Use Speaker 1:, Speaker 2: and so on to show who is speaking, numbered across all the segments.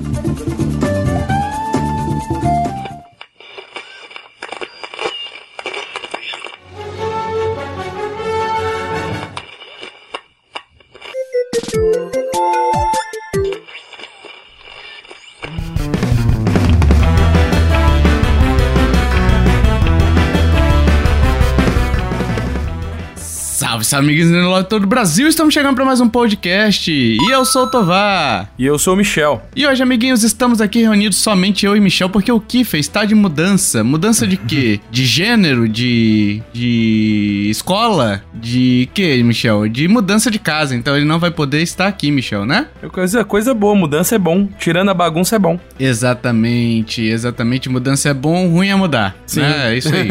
Speaker 1: Thank you. Amiguinhos do todo o Brasil, estamos chegando para mais um podcast. E eu sou o Tovar.
Speaker 2: E eu sou o Michel.
Speaker 1: E hoje, amiguinhos, estamos aqui reunidos somente eu e Michel, porque o Kiffer está de mudança. Mudança de quê? De gênero? De. de. escola? De quê, Michel? De mudança de casa. Então ele não vai poder estar aqui, Michel, né?
Speaker 2: É coisa, coisa boa, mudança é bom. Tirando a bagunça é bom.
Speaker 1: Exatamente, exatamente. Mudança é bom, ruim é mudar. Sim. Né? É isso aí.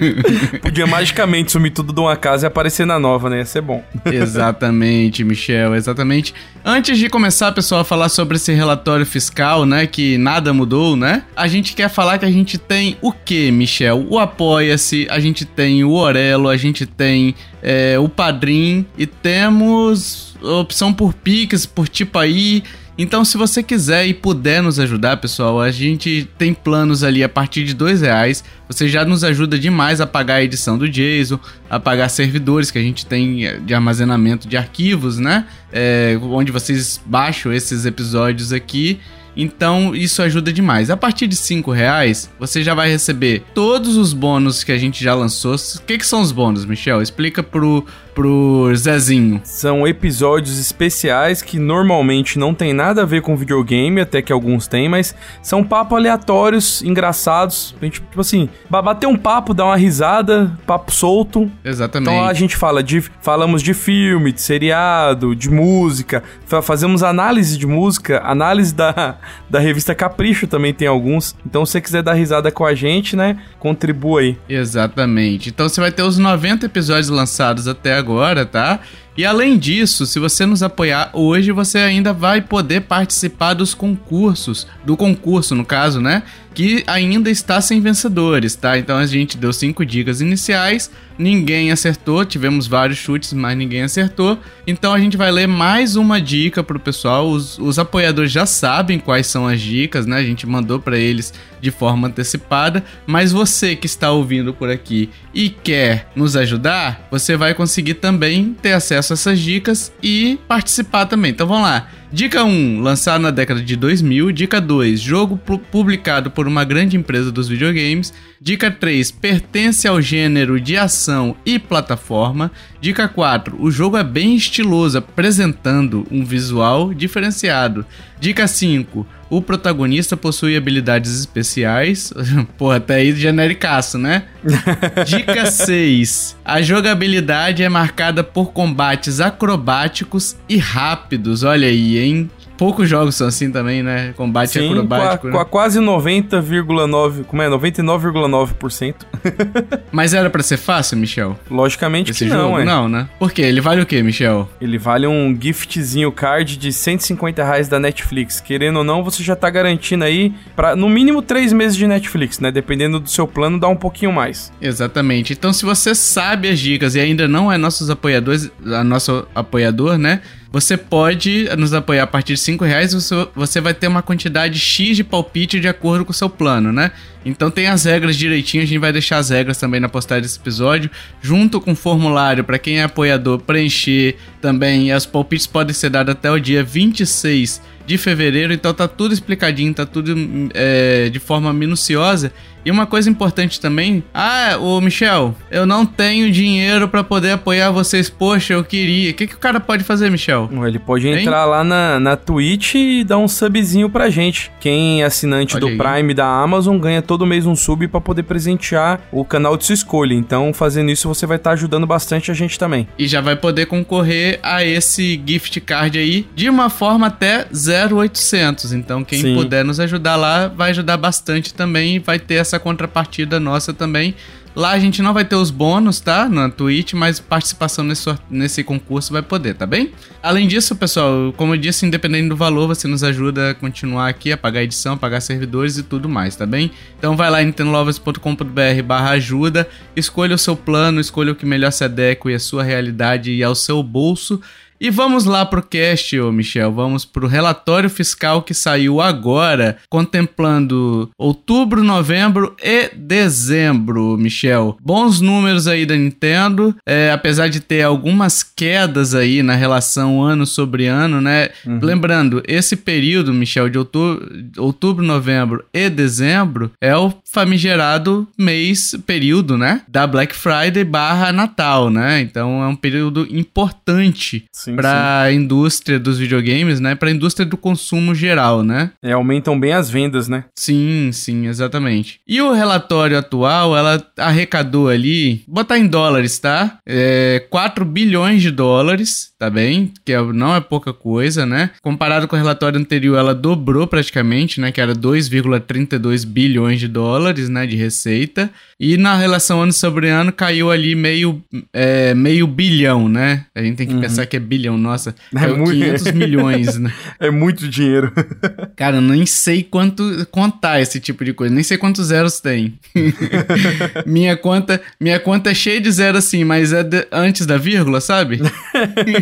Speaker 2: Podia magicamente sumir tudo de uma casa e aparecer cena nova, né? Ia ser bom.
Speaker 1: exatamente, Michel, exatamente. Antes de começar, pessoal, a falar sobre esse relatório fiscal, né? Que nada mudou, né? A gente quer falar que a gente tem o que, Michel? O Apoia-se, a gente tem o Orelo, a gente tem é, o Padrim e temos opção por Pix, por tipo aí. Então, se você quiser e puder nos ajudar, pessoal, a gente tem planos ali a partir de dois reais. Você já nos ajuda demais a pagar a edição do Jason, a pagar servidores que a gente tem de armazenamento de arquivos, né? É, onde vocês baixam esses episódios aqui. Então isso ajuda demais. A partir de 5 reais, você já vai receber todos os bônus que a gente já lançou. O que, que são os bônus, Michel? Explica pro, pro Zezinho.
Speaker 2: São episódios especiais que normalmente não tem nada a ver com videogame, até que alguns têm, mas são papo aleatórios, engraçados. A gente, tipo assim, bater um papo, dar uma risada, papo solto.
Speaker 1: Exatamente.
Speaker 2: Então a gente fala de. Falamos de filme, de seriado, de música, fazemos análise de música, análise da, da revista Capricho também tem alguns. Então se você quiser dar risada com a gente, né? Contribua aí.
Speaker 1: Exatamente. Então você vai ter os 90 episódios lançados até agora agora, tá? E além disso, se você nos apoiar hoje, você ainda vai poder participar dos concursos, do concurso no caso, né? Que ainda está sem vencedores, tá? Então a gente deu cinco dicas iniciais, ninguém acertou, tivemos vários chutes, mas ninguém acertou. Então a gente vai ler mais uma dica pro pessoal. Os, os apoiadores já sabem quais são as dicas, né? A gente mandou para eles de forma antecipada, mas você que está ouvindo por aqui e quer nos ajudar, você vai conseguir também ter acesso a essas dicas e participar também. Então vamos lá. Dica 1, lançado na década de 2000. Dica 2, jogo publicado por uma grande empresa dos videogames. Dica 3, pertence ao gênero de ação e plataforma. Dica 4, o jogo é bem estiloso, apresentando um visual diferenciado. Dica 5, o protagonista possui habilidades especiais. Pô, até aí genericaço, né? Dica 6. A jogabilidade é marcada por combates acrobáticos e rápidos. Olha aí, hein? Poucos jogos são assim também, né? Combate Sim, acrobático.
Speaker 2: Com,
Speaker 1: né?
Speaker 2: quase 90,9. Como é? 99,9%.
Speaker 1: Mas era para ser fácil, Michel?
Speaker 2: Logicamente Esse que jogo? não, é.
Speaker 1: Não, né? Por quê? Ele vale o quê, Michel?
Speaker 2: Ele vale um giftzinho card de 150 reais da Netflix. Querendo ou não, você já tá garantindo aí para no mínimo 3 meses de Netflix, né? Dependendo do seu plano, dá um pouquinho mais.
Speaker 1: Exatamente. Então, se você sabe as dicas e ainda não é nossos apoiadores, a nosso apoiador, né? Você pode nos apoiar a partir de 5 reais, você, você vai ter uma quantidade X de palpite de acordo com o seu plano, né? Então tem as regras direitinho, a gente vai deixar as regras também na postagem desse episódio, junto com o formulário para quem é apoiador preencher também. As palpites podem ser dadas até o dia 26 de fevereiro, então tá tudo explicadinho, tá tudo é, de forma minuciosa. E uma coisa importante também, ah, o Michel, eu não tenho dinheiro para poder apoiar vocês, poxa, eu queria. O que, que o cara pode fazer, Michel?
Speaker 2: Ele pode hein? entrar lá na, na Twitch e dar um subzinho pra gente. Quem é assinante Olha do aí. Prime da Amazon ganha todo mês um sub para poder presentear o canal de sua escolha. Então, fazendo isso, você vai estar tá ajudando bastante a gente também.
Speaker 1: E já vai poder concorrer a esse gift card aí de uma forma até 0800. Então, quem Sim. puder nos ajudar lá vai ajudar bastante também e vai ter essa contrapartida nossa também. Lá a gente não vai ter os bônus, tá? Na Twitch, mas participação nesse, nesse concurso vai poder, tá bem? Além disso, pessoal, como eu disse, independente do valor, você nos ajuda a continuar aqui, a pagar edição, a pagar servidores e tudo mais, tá bem? Então vai lá em nintendolovers.com.br barra ajuda, escolha o seu plano, escolha o que melhor se adequa à sua realidade e ao seu bolso E vamos lá pro cast, ô Michel. Vamos pro relatório fiscal que saiu agora, contemplando outubro, novembro e dezembro, Michel. Bons números aí da Nintendo, é, apesar de ter algumas quedas aí na relação ano sobre ano, né? Uhum. Lembrando, esse período, Michel, de outubro, outubro, novembro e dezembro é o famigerado mês, período, né? Da Black Friday barra Natal, né? Então é um período importante para a indústria dos videogames, né? Para a indústria do consumo geral, né?
Speaker 2: É, aumentam bem as vendas, né?
Speaker 1: Sim, sim, exatamente. E o relatório atual, ela arrecadou ali, botar em dólares, tá? É, 4 bilhões de dólares, tá bem? Que é, não é pouca coisa, né? Comparado com o relatório anterior, ela dobrou praticamente, né? Que era 2,32 bilhões de dólares, né? De receita. E na relação ano sobre ano caiu ali meio, é, meio bilhão, né? A gente tem que uhum. pensar que é bilhão, nossa. É muito... 500 milhões, né?
Speaker 2: É muito dinheiro.
Speaker 1: Cara, eu nem sei quanto contar esse tipo de coisa. Nem sei quantos zeros tem. minha conta minha conta é cheia de zero assim, mas é de, antes da vírgula, sabe?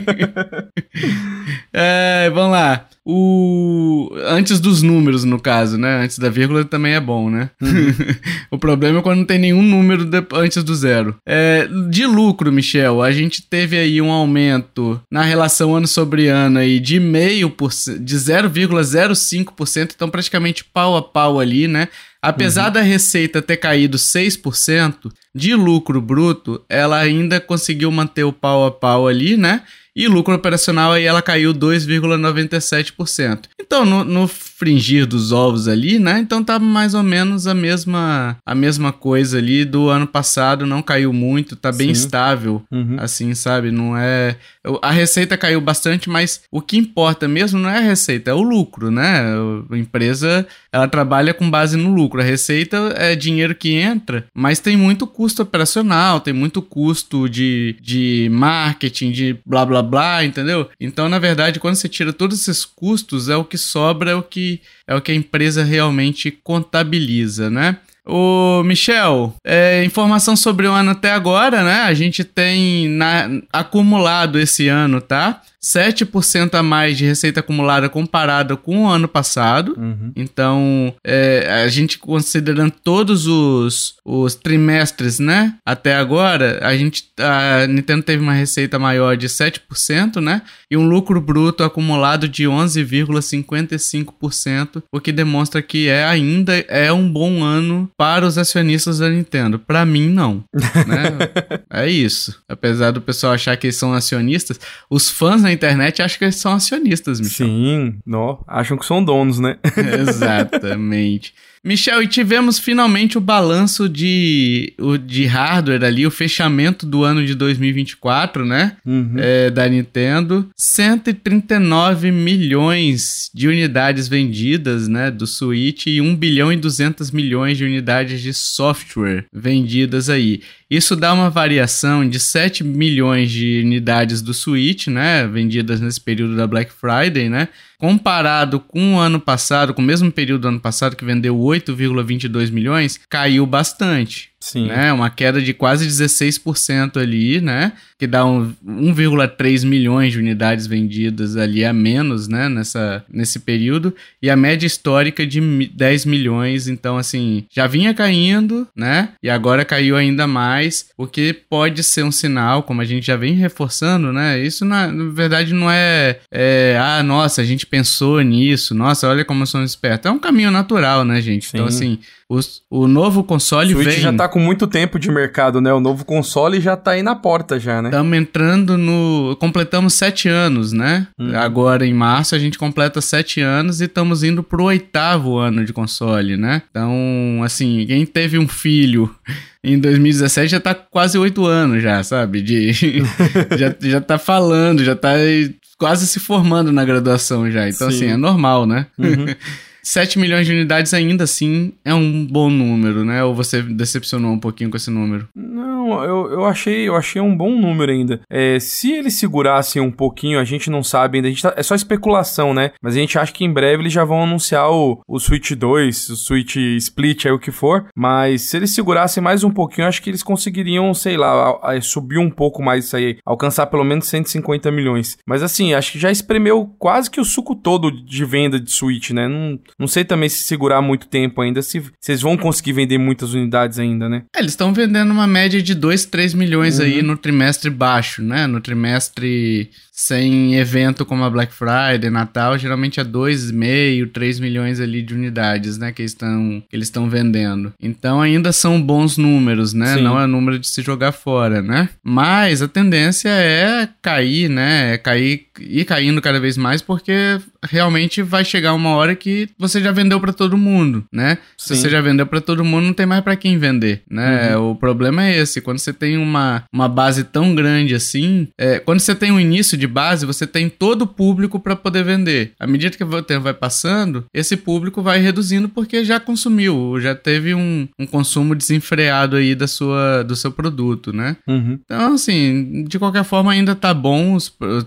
Speaker 1: é, vamos lá. O antes dos números, no caso, né? Antes da vírgula também é bom, né? Uhum. o problema é quando não tem nenhum número de, antes do zero. É, de lucro, Michel, a gente teve aí um aumento na relação ano sobre ano aí de meio por de 0,05%, então praticamente pau a pau ali, né? Apesar uhum. da receita ter caído 6%, de lucro bruto, ela ainda conseguiu manter o pau a pau ali, né? E lucro operacional aí ela caiu 2,97%. Então, no, no, fringir dos ovos ali, né? Então tá mais ou menos a mesma a mesma coisa ali do ano passado, não caiu muito, tá bem Sim. estável, uhum. assim, sabe? Não é a receita caiu bastante, mas o que importa mesmo não é a receita, é o lucro, né? A empresa, ela trabalha com base no lucro. A receita é dinheiro que entra, mas tem muito custo operacional, tem muito custo de, de marketing, de blá blá blá, entendeu? Então, na verdade, quando você tira todos esses custos, é o que sobra, é o que, é o que a empresa realmente contabiliza, né? O Michel, é, informação sobre o ano até agora, né? A gente tem na, acumulado esse ano, tá? 7% a mais de receita acumulada comparada com o ano passado. Uhum. Então, é, a gente considerando todos os, os trimestres, né? Até agora, a gente a Nintendo teve uma receita maior de 7%, né? E um lucro bruto acumulado de 11,55%, o que demonstra que é ainda é um bom ano para os acionistas da Nintendo. Para mim, não. Né? é isso. Apesar do pessoal achar que eles são acionistas, os fãs na internet acham que eles são acionistas,
Speaker 2: Michel. Sim, no, acham que são donos, né?
Speaker 1: Exatamente. Michel, e tivemos finalmente o balanço de, o, de hardware ali, o fechamento do ano de 2024, né? Uhum. É, da Nintendo. 139 milhões de unidades vendidas, né? Do Switch e 1 bilhão e 200 milhões de unidades de software vendidas aí. Isso dá uma variação de 7 milhões de unidades do Switch, né? Vendidas nesse período da Black Friday, né? Comparado com o ano passado, com o mesmo período do ano passado, que vendeu 8,22 milhões, caiu bastante. Sim. Né? Uma queda de quase 16% ali, né? Que dá um, 1,3 milhões de unidades vendidas ali a menos, né? Nessa, nesse período. E a média histórica de 10 milhões. Então, assim, já vinha caindo, né? E agora caiu ainda mais. O que pode ser um sinal, como a gente já vem reforçando, né? Isso, na, na verdade, não é, é, Ah, nossa, a gente pensou nisso. Nossa, olha como somos espertos. É um caminho natural, né, gente? Então, Sim. Então, assim os, o novo console Switch vem...
Speaker 2: já tá com muito tempo de mercado, né? O novo console já tá aí na porta já, né?
Speaker 1: Estamos entrando no... Completamos sete anos, né? Uhum. Agora, em março, a gente completa sete anos e estamos indo pro oitavo ano de console, né? Então, assim, quem teve um filho em 2017 já tá quase oito anos já, sabe? De... já, já tá falando, já tá quase se formando na graduação já. Então, Sim. assim, é normal, né? Uhum. 7 milhões de unidades ainda assim é um bom número, né? Ou você decepcionou um pouquinho com esse número?
Speaker 2: Não, eu, eu, achei, eu achei um bom número ainda. É, se eles segurassem um pouquinho, a gente não sabe ainda. Tá, é só especulação, né? Mas a gente acha que em breve eles já vão anunciar o, o Switch 2, o Switch Split, aí o que for. Mas se eles segurassem mais um pouquinho, acho que eles conseguiriam, sei lá, a, a, subir um pouco mais isso aí. Alcançar pelo menos 150 milhões. Mas assim, acho que já espremeu quase que o suco todo de venda de Switch, né? Não, não sei também se segurar muito tempo ainda, se vocês vão conseguir vender muitas unidades ainda, né?
Speaker 1: É, eles estão vendendo uma média de 2, 3 milhões uhum. aí no trimestre baixo, né? No trimestre sem evento como a Black Friday, Natal, geralmente é 2,5, 3 milhões ali de unidades, né, que estão que eles estão vendendo. Então ainda são bons números, né? Sim. Não é número de se jogar fora, né? Mas a tendência é cair, né? É cair e caindo cada vez mais porque realmente vai chegar uma hora que você já vendeu para todo mundo, né? Sim. Se você já vendeu para todo mundo, não tem mais para quem vender, né? Uhum. O problema é esse, quando você tem uma, uma base tão grande assim, é, quando você tem um início de de base, você tem todo o público para poder vender. À medida que o tempo vai passando, esse público vai reduzindo porque já consumiu, já teve um, um consumo desenfreado aí da sua, do seu produto, né? Uhum. Então, assim, de qualquer forma, ainda tá bom,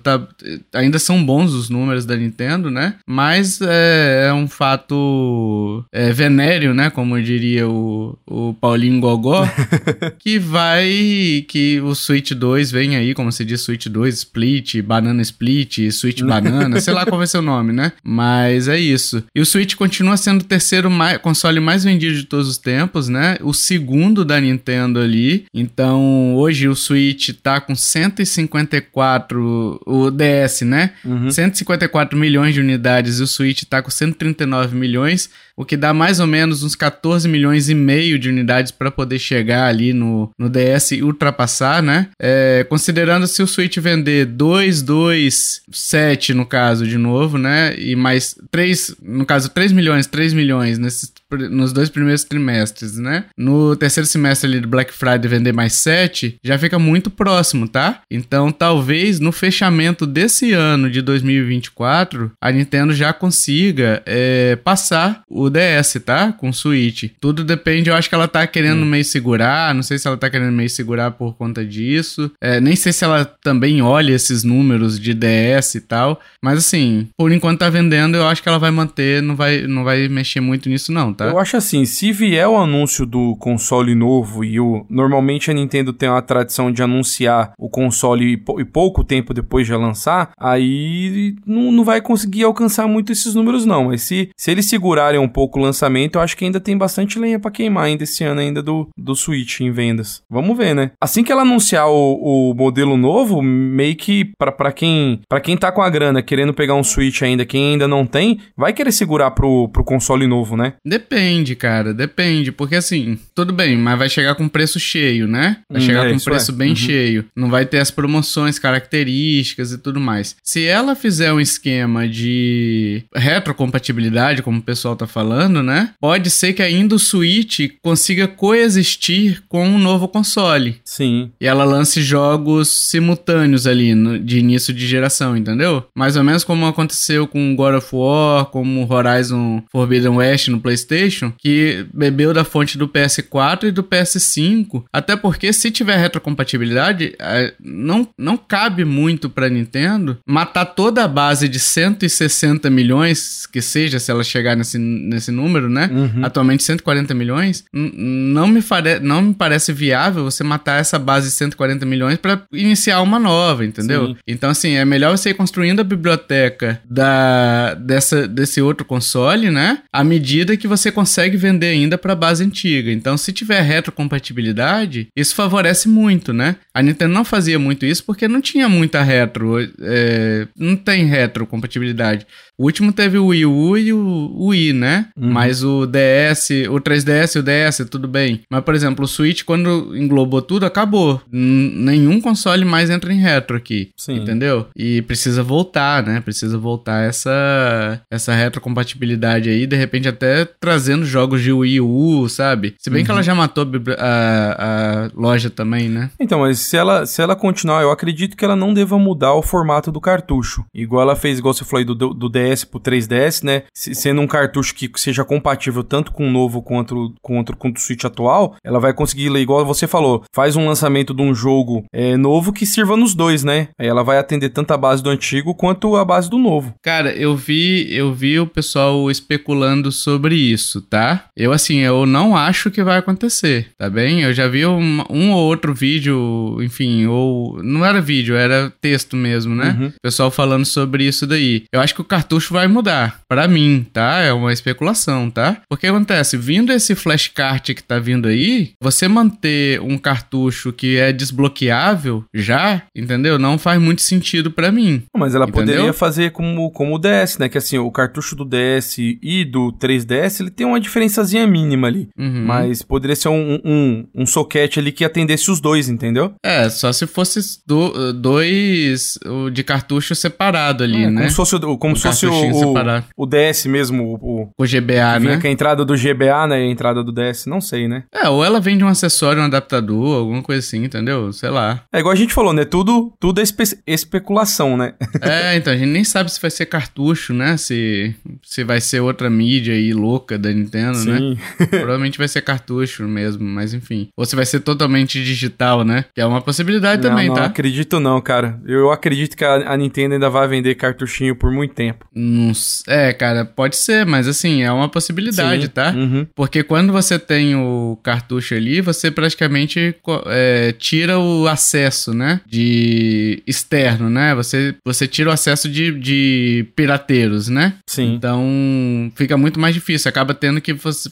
Speaker 1: tá, ainda são bons os números da Nintendo, né? Mas é, é um fato é, venéreo, né? Como diria o, o Paulinho Gogó, que vai, que o Switch 2 vem aí, como se diz, Switch 2, Split, Banana Split, Switch Banana, sei lá qual vai ser o nome, né? Mas é isso. E o Switch continua sendo o terceiro mais, console mais vendido de todos os tempos, né? O segundo da Nintendo ali. Então, hoje o Switch tá com 154, o DS, né? Uhum. 154 milhões de unidades e o Switch tá com 139 milhões o que dá mais ou menos uns 14 milhões e meio de unidades para poder chegar ali no, no DS e ultrapassar, né? É, considerando se o Switch vender 2, 2, 7 no caso, de novo, né? E mais 3, no caso 3 milhões, 3 milhões nesses, nos dois primeiros trimestres, né? No terceiro semestre ali do Black Friday vender mais 7, já fica muito próximo, tá? Então talvez no fechamento desse ano de 2024, a Nintendo já consiga é, passar o o DS, tá? Com Switch. Tudo depende, eu acho que ela tá querendo hum. meio segurar, não sei se ela tá querendo meio segurar por conta disso. É, nem sei se ela também olha esses números de DS e tal. Mas assim, por enquanto tá vendendo, eu acho que ela vai manter, não vai, não vai mexer muito nisso, não, tá?
Speaker 2: Eu acho assim, se vier o anúncio do console novo e o. Normalmente a Nintendo tem uma tradição de anunciar o console e, pouco tempo depois de lançar, aí não, não vai conseguir alcançar muito esses números, não. Mas se, se eles segurarem um pouco o lançamento, eu acho que ainda tem bastante lenha para queimar ainda esse ano ainda do, do Switch em vendas. Vamos ver, né? Assim que ela anunciar o, o modelo novo, meio que para quem para quem tá com a grana querendo pegar um Switch ainda, quem ainda não tem, vai querer segurar pro, pro console novo, né?
Speaker 1: Depende, cara, depende, porque assim, tudo bem, mas vai chegar com preço cheio, né? Vai hum, chegar é, com preço é. bem uhum. cheio. Não vai ter as promoções, características e tudo mais. Se ela fizer um esquema de retrocompatibilidade, como o pessoal tá falando, falando, né? Pode ser que ainda o Switch consiga coexistir com um novo console.
Speaker 2: Sim.
Speaker 1: E ela lance jogos simultâneos ali no, de início de geração, entendeu? Mais ou menos como aconteceu com God of War, como Horizon Forbidden West no PlayStation, que bebeu da fonte do PS4 e do PS5. Até porque se tiver retrocompatibilidade, é, não, não cabe muito para Nintendo matar toda a base de 160 milhões, que seja se ela chegar nesse nesse número, né? Uhum. Atualmente 140 milhões. Não me, fare, não me parece viável você matar essa base de 140 milhões para iniciar uma nova, entendeu? Sim. Então, assim, é melhor você ir construindo a biblioteca da, dessa, desse outro console, né? À medida que você consegue vender ainda para a base antiga. Então, se tiver retrocompatibilidade, isso favorece muito, né? A Nintendo não fazia muito isso porque não tinha muita retro. É, não tem retrocompatibilidade. O último teve o Wii U e o Wii, né? Uhum. Mas o DS, o 3DS e o DS, tudo bem. Mas, por exemplo, o Switch, quando englobou tudo, acabou. N nenhum console mais entra em retro aqui. Sim. Entendeu? E precisa voltar, né? Precisa voltar essa, essa retrocompatibilidade aí. De repente, até trazendo jogos de Wii U, sabe? Se bem uhum. que ela uhum. já matou a, a, loja também, né?
Speaker 2: Então, mas se ela, se ela continuar, eu acredito que ela não deva mudar o formato do cartucho. Igual ela fez, igual você falou aí, do, do DS pro 3DS, né? Sendo um cartucho que seja compatível tanto com o novo quanto, quanto, quanto o Switch atual, ela vai conseguir, igual você falou, faz um lançamento de um jogo é, novo que sirva nos dois, né? Aí ela vai atender tanto a base do antigo quanto a base do novo.
Speaker 1: Cara, eu vi, eu vi o pessoal especulando sobre isso, tá? Eu assim, eu não acho que vai acontecer, tá bem? Eu já vi um, um ou outro vídeo, enfim, ou não era vídeo, era texto mesmo, né? Uhum. Pessoal falando sobre isso daí. Eu acho que o cartucho vai mudar, para mim, tá? É uma especulação, tá? Porque acontece, vindo esse flashcard que tá vindo aí, você manter um cartucho que é desbloqueável já, entendeu? Não faz muito sentido para mim.
Speaker 2: Mas ela entendeu? poderia fazer como, como o DS, né? Que assim, o cartucho do DS e do 3DS, ele tem uma diferençazinha mínima ali. Uhum. Mas poderia ser um, um, um socket ali que atendesse os dois, entendeu?
Speaker 1: É, só se fosse do, dois de cartucho separado ali, é, né?
Speaker 2: Como se fosse, como se fosse o, o, o, DS mesmo, o,
Speaker 1: o GBA, né?
Speaker 2: A entrada do GBA, né? A entrada do DS, não sei, né?
Speaker 1: É, ou ela vem de um acessório, um adaptador, alguma coisa assim, entendeu? Sei lá.
Speaker 2: É igual a gente falou, né? Tudo, tudo é espe especulação, né?
Speaker 1: é, então, a gente nem sabe se vai ser cartucho, né? Se, se vai ser outra mídia aí louca da Nintendo, né? Sim. né? Provavelmente vai ser cartucho mesmo, mas enfim. Ou se vai ser totalmente digital, né? Que é uma possibilidade
Speaker 2: não,
Speaker 1: também,
Speaker 2: não
Speaker 1: tá?
Speaker 2: Não acredito não, cara. Eu acredito que a, a, Nintendo ainda vai vender cartuchinho por muito tempo.
Speaker 1: Não, é, cara, pode ser, mas assim, é uma possibilidade, Sim. tá? Uhum. Porque quando você tem o cartucho ali, você praticamente é, tira o acesso, né? De externo, né? Você, você tira o acesso de, de pirateiros, né?
Speaker 2: Sim.
Speaker 1: Então fica muito mais difícil. Acaba tendo que faz,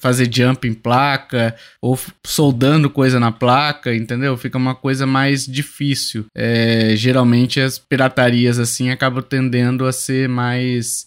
Speaker 1: fazer jump em placa ou soldando coisa na placa, entendeu? Fica uma coisa mais difícil. É, geralmente as piratarias assim acabam tendendo a ser mais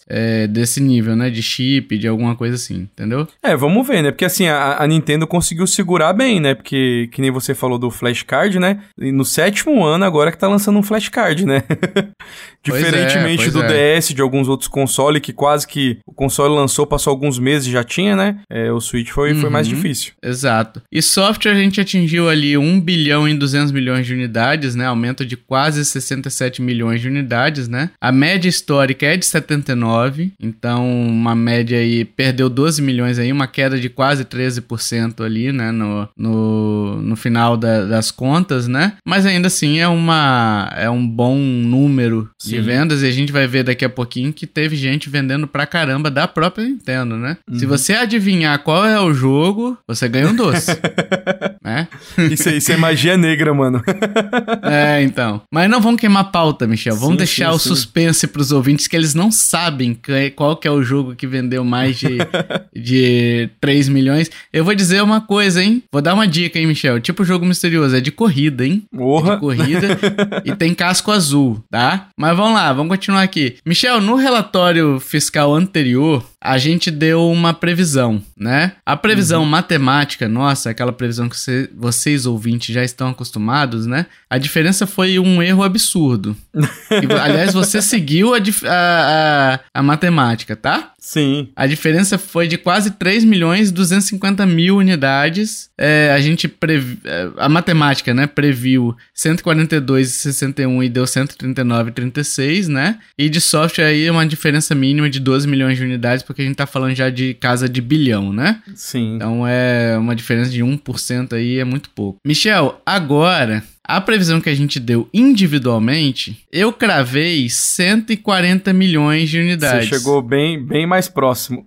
Speaker 1: é, desse nível, né? De chip, de alguma coisa assim, entendeu?
Speaker 2: É, vamos ver, né? Porque assim, a, a Nintendo conseguiu segurar bem, né? Porque, que nem você falou do flashcard, né? E no sétimo ano agora que tá lançando um flashcard, né? Diferentemente é, do é. DS, de alguns outros consoles, que quase que o console lançou, passou alguns meses e já tinha, né? É, o Switch foi, uhum, foi mais uhum. difícil.
Speaker 1: Exato. E software a gente atingiu ali 1 bilhão e 200 milhões de unidades, né? Aumento de quase 67 milhões de unidades, né? A média histórica é de 79, então uma média aí perdeu 12 milhões aí, uma queda de quase 13% ali, né? No, no, no final da, das contas, né? Mas ainda assim é, uma, é um bom número Sim. de vendas e a gente vai ver daqui a pouquinho que teve gente vendendo pra caramba da própria Nintendo, né? Uhum. Se você adivinhar qual é o jogo, você ganha um doce. né?
Speaker 2: Isso, isso é magia negra, mano.
Speaker 1: é, então. Mas não vamos queimar pauta, Michel. Vamos sim, deixar sim, o sim. suspense pros ouvintes que eles não sabem qual que é o jogo que vendeu mais de, de 3 milhões. Eu vou dizer uma coisa, hein? Vou dar uma dica, hein, Michel? Tipo jogo misterioso, é de corrida, hein?
Speaker 2: Porra.
Speaker 1: É de corrida e tem casco azul, tá? Mas vamos lá, vamos continuar aqui. Michel, no relatório fiscal anterior, a gente deu uma previsão, né? A previsão uhum. matemática, nossa, aquela previsão que você, vocês ouvintes já estão acostumados, né? A diferença foi um erro absurdo. e, aliás, você seguiu a, a, a, a, matemática, tá?
Speaker 2: Sim.
Speaker 1: A diferença foi de quase 3 milhões e 250 mil unidades. É, a gente previ, é, a matemática, né, previu 142,61 e deu 139,36, né? E de software aí uma diferença mínima de 12 milhões de unidades porque a gente tá falando já de casa de bilhão, né?
Speaker 2: Sim.
Speaker 1: Então é uma diferença de 1% aí, é muito pouco. Michel, agora a previsão que a gente deu individualmente, eu cravei 140 milhões de unidades.
Speaker 2: Você chegou bem, bem mais próximo.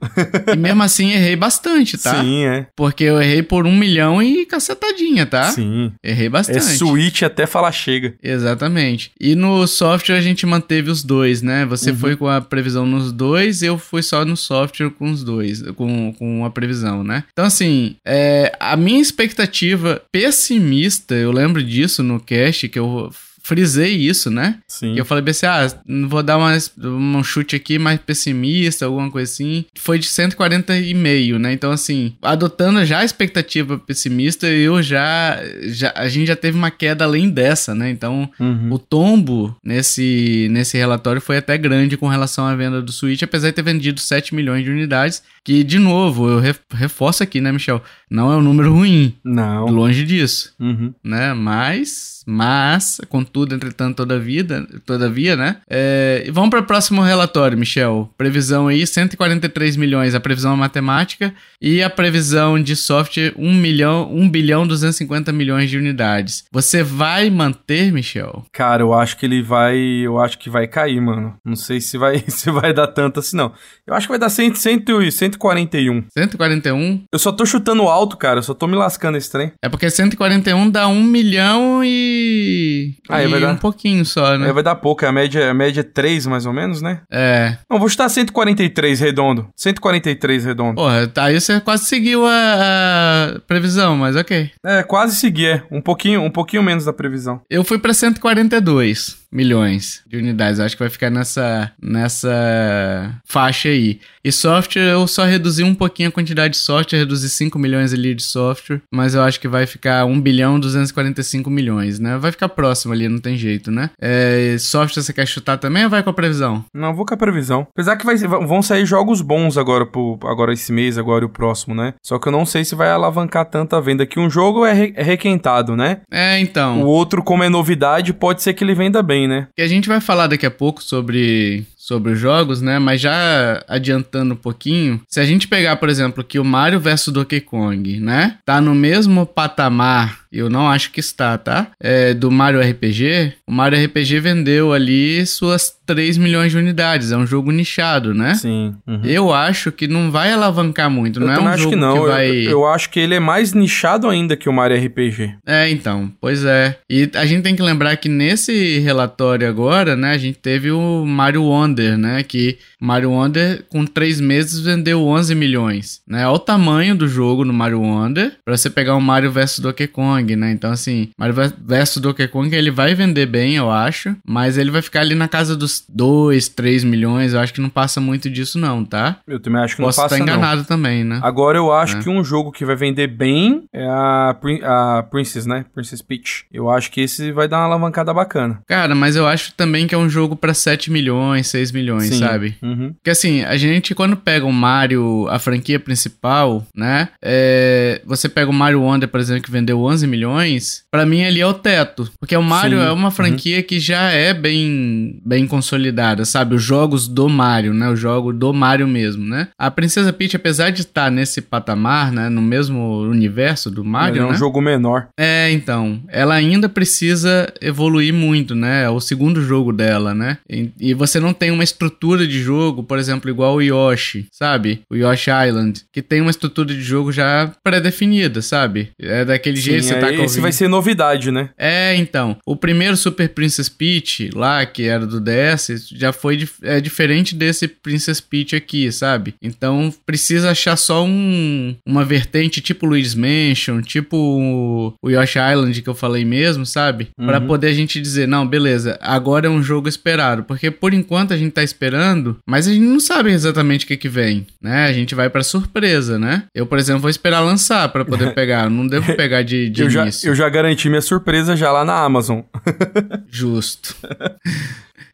Speaker 1: e mesmo assim errei bastante, tá?
Speaker 2: Sim, é.
Speaker 1: Porque eu errei por um milhão e cacetadinha, tá?
Speaker 2: Sim.
Speaker 1: Errei bastante. É
Speaker 2: switch até falar chega.
Speaker 1: Exatamente. E no software a gente manteve os dois, né? Você uhum. foi com a previsão nos dois, eu fui só no software com os dois, com, com a previsão, né? Então, assim, é, a minha expectativa pessimista, eu lembro disso no no cast que eu frisei isso, né?
Speaker 2: Sim.
Speaker 1: E eu falei assim, ah, vou dar uma, um chute aqui mais pessimista, alguma coisa assim. Foi de 140,5, né? Então, assim, adotando já a expectativa pessimista, eu já, já... A gente já teve uma queda além dessa, né? Então, uhum. o tombo nesse, nesse relatório foi até grande com relação à venda do Switch, apesar de ter vendido 7 milhões de unidades. Que, de novo, eu reforço aqui, né, Michel? Não é um número ruim.
Speaker 2: Não.
Speaker 1: Longe disso.
Speaker 2: Uhum.
Speaker 1: Né? Mas, mas, contudo, entretanto, toda vida, todavia, né? É, vamos para o próximo relatório, Michel. Previsão aí, 143 milhões, a previsão matemática. E a previsão de software, 1 milhão, 1 bilhão 250 milhões de unidades. Você vai manter, Michel?
Speaker 2: Cara, eu acho que ele vai. Eu acho que vai cair, mano. Não sei se vai, se vai dar tanto assim, não. Eu acho que vai dar 100, 100, 141.
Speaker 1: 141?
Speaker 2: Eu só tô chutando alto, cara. Eu só tô me lascando esse trem.
Speaker 1: É porque 141 dá 1 milhão e.
Speaker 2: Aí
Speaker 1: e
Speaker 2: vai dar
Speaker 1: um pouquinho só, né?
Speaker 2: Aí vai dar pouco. A média, a média é 3, mais ou menos, né?
Speaker 1: É.
Speaker 2: Não, vou chutar 143 redondo. 143 redondo.
Speaker 1: Porra, tá, aí você quase seguiu a, a previsão, mas ok.
Speaker 2: É, quase segui, é. Um pouquinho, um pouquinho menos da previsão.
Speaker 1: Eu fui pra 142 milhões de unidades. Acho que vai ficar nessa, nessa faixa aí. E software, eu só reduzi um pouquinho a quantidade de software, reduzi 5 milhões ali de software, mas eu acho que vai ficar 1 bilhão 245 milhões, né? Vai ficar próximo ali, não tem jeito, né? É, software você quer chutar também ou vai com a previsão?
Speaker 2: Não, vou com a previsão. Apesar que vai, vão sair jogos bons agora, pro, agora esse mês, agora e o próximo, né? Só que eu não sei se vai alavancar tanta venda, que um jogo é, re, é requentado, né?
Speaker 1: É, então.
Speaker 2: O outro, como é novidade, pode ser que ele venda bem, né?
Speaker 1: E a gente vai falar daqui a pouco sobre sobre os jogos, né? Mas já adiantando um pouquinho, se a gente pegar, por exemplo, que o Mario vs Donkey Kong, né? Tá no mesmo patamar, eu não acho que está, tá? É, do Mario RPG, o Mario RPG vendeu ali suas 3 milhões de unidades. É um jogo nichado, né?
Speaker 2: Sim.
Speaker 1: Uhum. Eu acho que não vai alavancar muito.
Speaker 2: Eu
Speaker 1: não é um
Speaker 2: acho
Speaker 1: jogo
Speaker 2: que não.
Speaker 1: Que vai...
Speaker 2: eu, eu acho que ele é mais nichado ainda que o Mario RPG.
Speaker 1: É, então. Pois é. E a gente tem que lembrar que nesse relatório agora, né? A gente teve o Mario Wonder, né? Que Mario Wonder, com 3 meses, vendeu 11 milhões, né? Olha o tamanho do jogo no Mario Wonder pra você pegar o Mario vs Donkey Kong, né? Então, assim, Mario vs Donkey Kong, ele vai vender bem, eu acho. Mas ele vai ficar ali na casa dos 2, 3 milhões. Eu acho que não passa muito disso, não, tá?
Speaker 2: Eu também acho que
Speaker 1: Posso
Speaker 2: não passa,
Speaker 1: estar enganado
Speaker 2: não.
Speaker 1: também, né?
Speaker 2: Agora eu acho é. que um jogo que vai vender bem é a, a Princess, né? Princess Peach. Eu acho que esse vai dar uma alavancada bacana.
Speaker 1: Cara, mas eu acho também que é um jogo para 7 milhões, 6 milhões,
Speaker 2: Sim.
Speaker 1: sabe?
Speaker 2: Uhum.
Speaker 1: Porque assim, a gente quando pega o Mario, a franquia principal, né? É, você pega o Mario Wonder, por exemplo, que vendeu 11 milhões, para mim ali é o teto. Porque o Mario
Speaker 2: Sim.
Speaker 1: é uma
Speaker 2: Uhum.
Speaker 1: franquia que já é bem, bem consolidada, sabe? Os jogos do Mario, né? O jogo do Mario mesmo, né? A Princesa Peach, apesar de estar nesse patamar, né? No mesmo universo do Mario,
Speaker 2: Mas é um
Speaker 1: né?
Speaker 2: jogo menor.
Speaker 1: É, então. Ela ainda precisa evoluir muito, né? É o segundo jogo dela, né? E, e você não tem uma estrutura de jogo, por exemplo, igual o Yoshi, sabe? O Yoshi Island, que tem uma estrutura de jogo já pré-definida, sabe? É daquele jeito que
Speaker 2: Sim,
Speaker 1: você tá com
Speaker 2: esse vai ser novidade, né?
Speaker 1: é, então. O primeiro Super Princess Peach, lá, que era do DS, já foi dif é, diferente desse Princess Peach aqui, sabe? Então precisa achar só um, uma vertente tipo Luigi's Mansion, tipo o, o Yoshi Island que eu falei mesmo, sabe? Pra
Speaker 2: Uhum.
Speaker 1: poder a gente dizer, não, beleza, agora é um jogo esperado. Porque por enquanto a gente tá esperando, mas a gente não sabe exatamente o que que vem, né? A gente vai pra surpresa, né? Eu, por exemplo, vou esperar lançar pra poder pegar. Não devo pegar de, de
Speaker 2: Eu já,
Speaker 1: início.
Speaker 2: eu já garanti minha surpresa já lá na Amazon.
Speaker 1: Justo.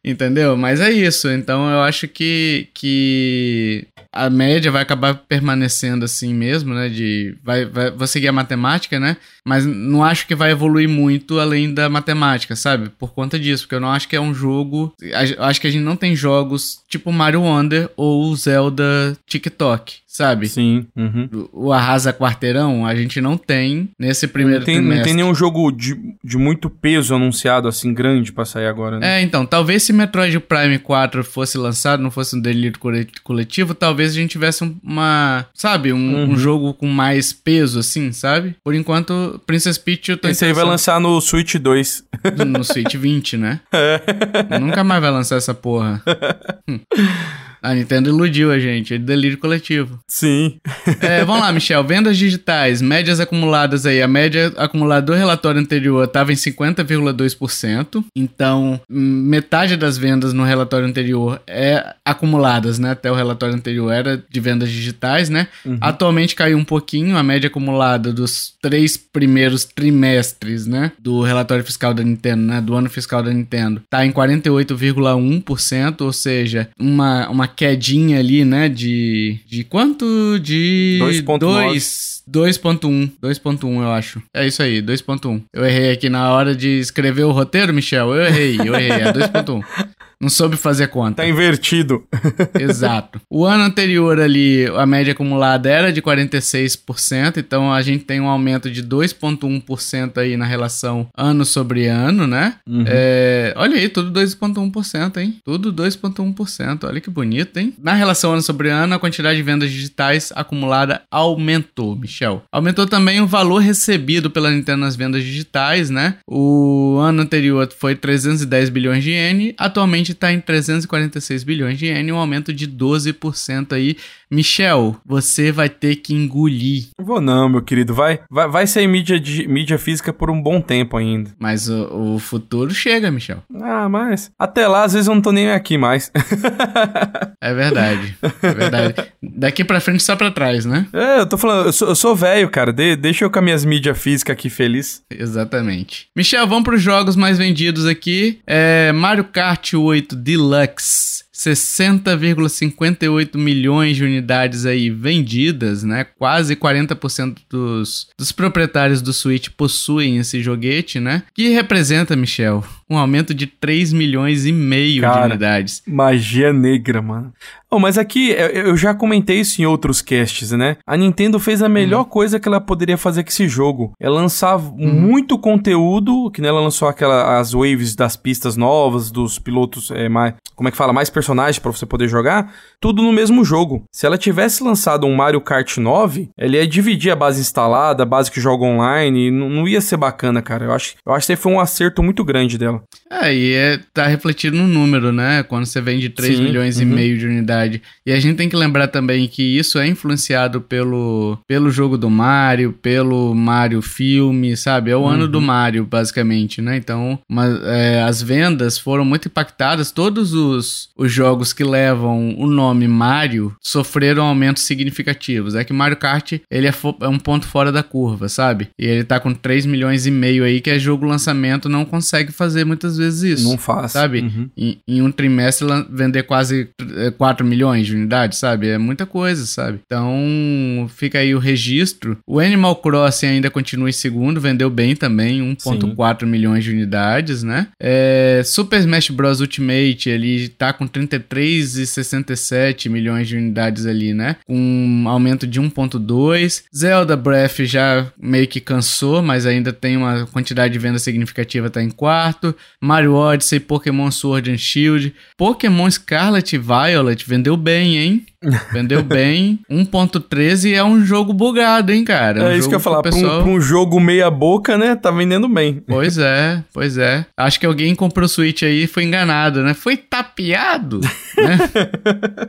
Speaker 1: Entendeu? Mas é isso. Então eu acho que, que a média vai acabar permanecendo assim mesmo, né? De, vai, vai, vou seguir a matemática, né? Mas não acho que vai evoluir muito além da matemática, sabe? Por conta disso, porque eu não acho que é um jogo. Acho que a gente não tem jogos tipo Mario Wonder ou Zelda TikTok, sabe?
Speaker 2: Sim. Uhum.
Speaker 1: O Arrasa Quarteirão a gente não tem nesse primeiro
Speaker 2: Não tem, não
Speaker 1: trimestre.
Speaker 2: tem nenhum jogo de, de muito peso anunciado assim grande pra sair agora, né?
Speaker 1: É, então, talvez se Metroid Prime 4 fosse lançado, não fosse um delírio cole- coletivo, talvez a gente tivesse um- uma, sabe, um,
Speaker 2: Uhum.
Speaker 1: um jogo com mais peso, assim, sabe? Por enquanto, Princess Peach eu tô
Speaker 2: Esse aí vai lançar no Switch 2.
Speaker 1: no Switch 20, né?
Speaker 2: É.
Speaker 1: Nunca mais vai lançar essa porra. A Nintendo iludiu a gente, é delírio coletivo.
Speaker 2: Sim.
Speaker 1: é, vamos lá, Michel. Vendas digitais, médias acumuladas aí. A média acumulada do relatório anterior estava em 50,2%. Então, metade das vendas no relatório anterior é acumuladas, né? Até o relatório anterior era de vendas digitais, né? Uhum. Atualmente caiu um pouquinho. A média acumulada dos três primeiros trimestres, né? Do relatório fiscal da Nintendo, né? Do ano fiscal da Nintendo. Tá em 48,1%, ou seja, uma, uma quedinha ali, né? De. De quanto? De. 2,2. 2.1, 2.1 eu acho. É isso aí, 2.1. Eu errei aqui na hora de escrever o roteiro, Michel. Eu errei, eu errei, é 2.1. Não soube fazer conta.
Speaker 2: Tá invertido.
Speaker 1: Exato. O ano anterior ali, a média acumulada era de 46%, então a gente tem um aumento de 2,1% aí na relação ano sobre ano, né? Uhum. É, olha aí, tudo 2,1%, hein? Tudo 2,1%. Olha que bonito, hein? Na relação ano sobre ano, a quantidade de vendas digitais acumulada aumentou, Michel. Aumentou também o valor recebido pela Nintendo nas vendas digitais, né? O ano anterior foi 310 bilhões de ienes, atualmente está em 346 bilhões de ienes, um aumento de 12% aí. Michel, você vai ter que engolir.
Speaker 2: Vou não, meu querido, vai, vai, vai ser mídia, de, mídia física por um bom tempo ainda.
Speaker 1: Mas o, o futuro chega, Michel.
Speaker 2: Ah, mas até lá às vezes eu não tô nem aqui mais.
Speaker 1: é verdade, é verdade. Daqui pra frente só pra trás, né?
Speaker 2: É, eu tô falando, eu sou, sou velho, cara, de, deixa eu com as minhas mídias físicas aqui feliz.
Speaker 1: Exatamente. Michel, vamos pros jogos mais vendidos aqui. É Mario Kart 8 8 Deluxe 60,58 milhões de unidades aí vendidas, né? Quase 40% dos, dos proprietários do Switch possuem esse joguete, né? Que representa, Michel, um aumento de 3 milhões e meio Cara, de unidades.
Speaker 2: Magia negra, mano. Oh, mas aqui, eu já comentei isso em outros casts, né? A Nintendo fez a melhor uhum. coisa que ela poderia fazer com esse jogo. É lançar uhum. muito conteúdo, que ela lançou aquela, as waves das pistas novas, dos pilotos, é, mais, como é que fala, mais personagens para você poder jogar, tudo no mesmo jogo. Se ela tivesse lançado um Mario Kart 9, ela ia dividir a base instalada, a base que joga online, não, não ia ser bacana, cara. Eu acho, eu acho que foi um acerto muito grande dela.
Speaker 1: É, e é, tá refletido no número, né? Quando você vende 3 Sim, milhões uhum. e meio de unidade. E a gente tem que lembrar também que isso é influenciado pelo, pelo jogo do Mario, pelo Mario filme, sabe? É o uhum. ano do uhum. Mario, basicamente, né? Então, uma, é, as vendas foram muito impactadas. Todos os, os jogos que levam o nome Mario sofreram aumentos significativos. É que Mario Kart, ele é, é um ponto fora da curva, sabe? E ele tá com 3 milhões e meio aí, que é jogo lançamento, não consegue fazer muitas vezes isso.
Speaker 2: Não faz.
Speaker 1: Sabe? Uhum. Em, em, um trimestre vender quase 4 é, milhões de unidades, sabe? É muita coisa, sabe? Então, fica aí o registro. O Animal Crossing ainda continua em segundo, vendeu bem também, 1.4 milhões de unidades, né? É, Super Smash Bros. Ultimate, ele tá com 33,67 milhões de unidades ali, né? Com um aumento de 1.2. Zelda Breath já meio que cansou, mas ainda tem uma quantidade de venda significativa, tá em quarto. Mario Odyssey, Pokémon Sword and Shield. Pokémon Scarlet e Violet vendeu bem, hein? Vendeu bem. 1.13 é um jogo bugado, hein, cara?
Speaker 2: É,
Speaker 1: um
Speaker 2: isso que eu ia falar. Pessoal... Pra, um, pra um jogo meia boca, né? Tá vendendo bem.
Speaker 1: Pois é, pois é. Acho que alguém comprou o Switch aí e foi enganado, né? Foi tapeado, né?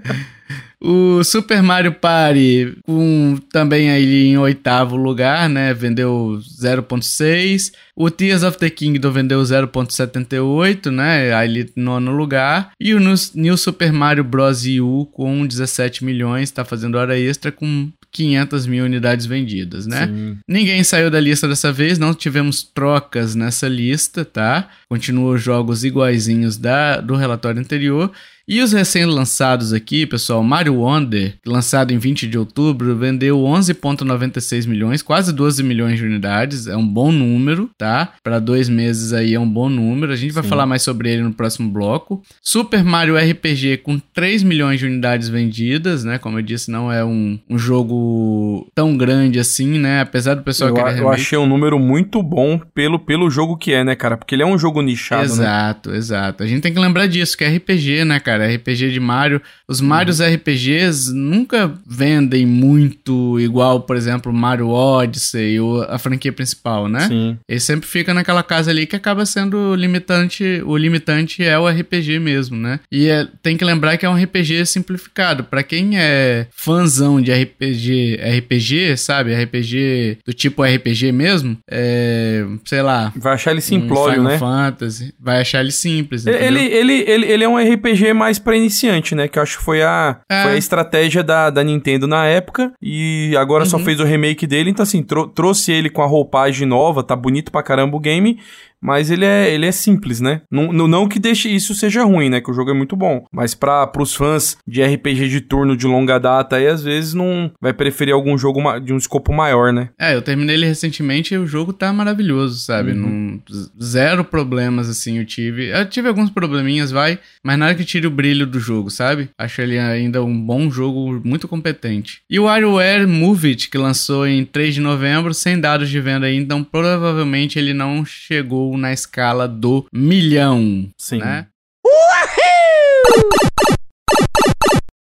Speaker 1: O Super Mario Party, com também aí em oitavo lugar, né? Vendeu 0.6. O Tears of the Kingdom vendeu 0.78, né? Aí nono lugar. E o New Super Mario Bros. U com 17 milhões, tá fazendo hora extra com 500 mil unidades vendidas, né? Sim. Ninguém saiu da lista dessa vez, não tivemos trocas nessa lista, tá? Continuam os jogos iguaizinhos da, do relatório anterior. E os recém-lançados aqui, pessoal, Mario Wonder, lançado em 20 de outubro, vendeu 11,96 milhões, quase 12 milhões de unidades, é um bom número, tá? Para dois meses aí é um bom número, a gente vai Sim. falar mais sobre ele no próximo bloco. Super Mario RPG com 3 milhões de unidades vendidas, né? Como eu disse, não é um, um jogo tão grande assim, né? Apesar do pessoal
Speaker 2: eu,
Speaker 1: querer
Speaker 2: Eu achei um número muito bom pelo, pelo jogo que é, né, cara? Porque ele é um jogo nichado,
Speaker 1: exato,
Speaker 2: né?
Speaker 1: Exato, exato. A gente tem que lembrar disso, que é RPG, né, cara? Cara? RPG de Mario. Os Marios uhum. RPGs nunca vendem muito igual, por exemplo, Mario Odyssey ou a franquia principal, né? Sim. Ele sempre fica naquela casa ali que acaba sendo limitante. O limitante é o RPG mesmo, né? E é, tem que lembrar que é um RPG simplificado. para quem é fãzão de RPG, RPG, sabe? RPG do tipo RPG mesmo, é, sei lá.
Speaker 2: Vai achar ele simplório, um Final né?
Speaker 1: Fantasy, vai achar ele simples.
Speaker 2: Ele, ele, ele, ele é um RPG mais para iniciante, né? Que eu acho que foi a, é. foi a estratégia da, da Nintendo na época. E agora uhum. só fez o remake dele. Então, assim, trouxe ele com a roupagem nova, tá bonito pra caramba o game mas ele é, ele é simples, né? Não, não que deixe isso seja ruim, né? Que o jogo é muito bom. Mas para os fãs de RPG de turno de longa data aí, às vezes não vai preferir algum jogo de um escopo maior, né?
Speaker 1: É, eu terminei ele recentemente e o jogo tá maravilhoso, sabe? Uhum. zero problemas, assim, eu tive. Eu tive alguns probleminhas, vai, mas nada que tire o brilho do jogo, sabe? Acho ele ainda um bom jogo, muito competente. E o WarioWare Move It, que lançou em 3 de novembro, sem dados de venda ainda, então provavelmente ele não chegou na escala do milhão. Sim. Né? Uhul!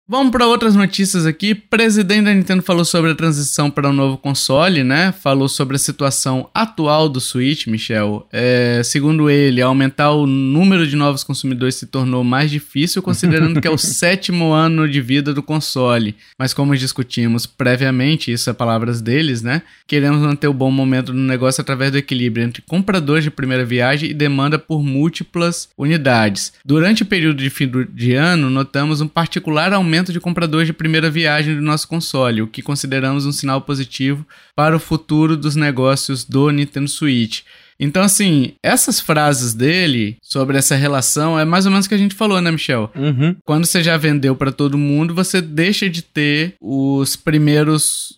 Speaker 1: Vamos para outras notícias aqui. O presidente da Nintendo falou sobre a transição para o um novo console, né? Falou sobre a situação atual do Switch, Michel. É, segundo ele, aumentar o número de novos consumidores se tornou mais difícil, considerando que é o sétimo ano de vida do console. Mas como discutimos previamente, isso é palavras deles, né? Queremos manter o bom momento no negócio através do equilíbrio entre compradores de primeira viagem e demanda por múltiplas unidades. Durante o período de fim de ano, notamos um particular aumento aumento de compradores de primeira viagem do nosso console, o que consideramos um sinal positivo para o futuro dos negócios do Nintendo Switch. Então, assim, essas frases dele sobre essa relação é mais ou menos o que a gente falou, né, Michel? Uhum. Quando você já vendeu para todo mundo, você deixa de ter os primeiros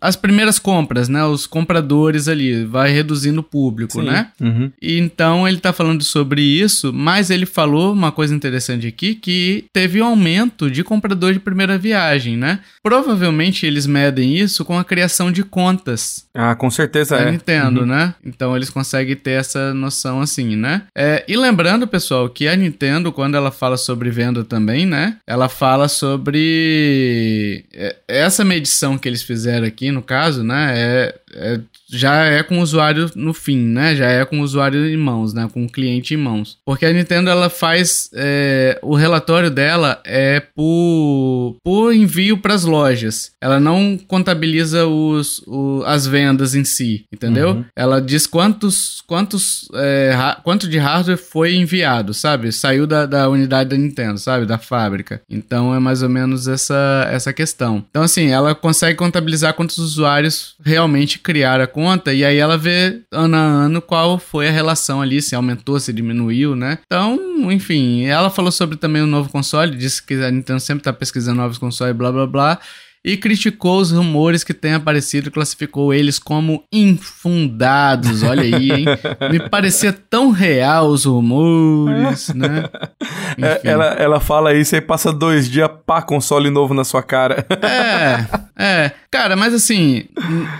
Speaker 1: as, primeiras compras, né? Os compradores ali, vai reduzindo o público, Sim. né? Uhum. E então ele tá falando sobre isso, mas ele falou uma coisa interessante aqui, que teve um aumento de compradores de primeira viagem, né? Provavelmente eles medem isso com a criação de contas.
Speaker 2: Ah, com certeza é.
Speaker 1: Nintendo, uhum. né? Então eles conseguem ter essa noção assim, né? É, e lembrando, pessoal, que a Nintendo, quando ela fala sobre venda também, né? Ela fala sobre é, essa medição que eles fizeram aqui, no caso, né, é, é já é com o usuário no fim, né? Já é com o usuário em mãos, né? Com o cliente em mãos. Porque a Nintendo ela faz é, o relatório dela é por, por envio para as lojas. Ela não contabiliza os, o, as vendas em si, entendeu? Uhum. Ela diz quantos quantos é, quanto de hardware foi enviado, sabe? Saiu da, da unidade da Nintendo, sabe? Da fábrica. Então é mais ou menos essa essa questão. Então assim, ela consegue contabilizar quantos usuários realmente criaram a conta e aí ela vê ano a ano qual foi a relação ali, se aumentou, se diminuiu, né? Então, enfim, ela falou sobre também o novo console, disse que a Nintendo sempre tá pesquisando novos consoles, blá blá blá e criticou os rumores que têm aparecido e classificou eles como infundados. Olha aí, hein? Me parecia tão real os rumores, né?
Speaker 2: É, ela, ela fala isso e passa dois dias, pá, console novo na sua cara.
Speaker 1: É, é. Cara, mas assim,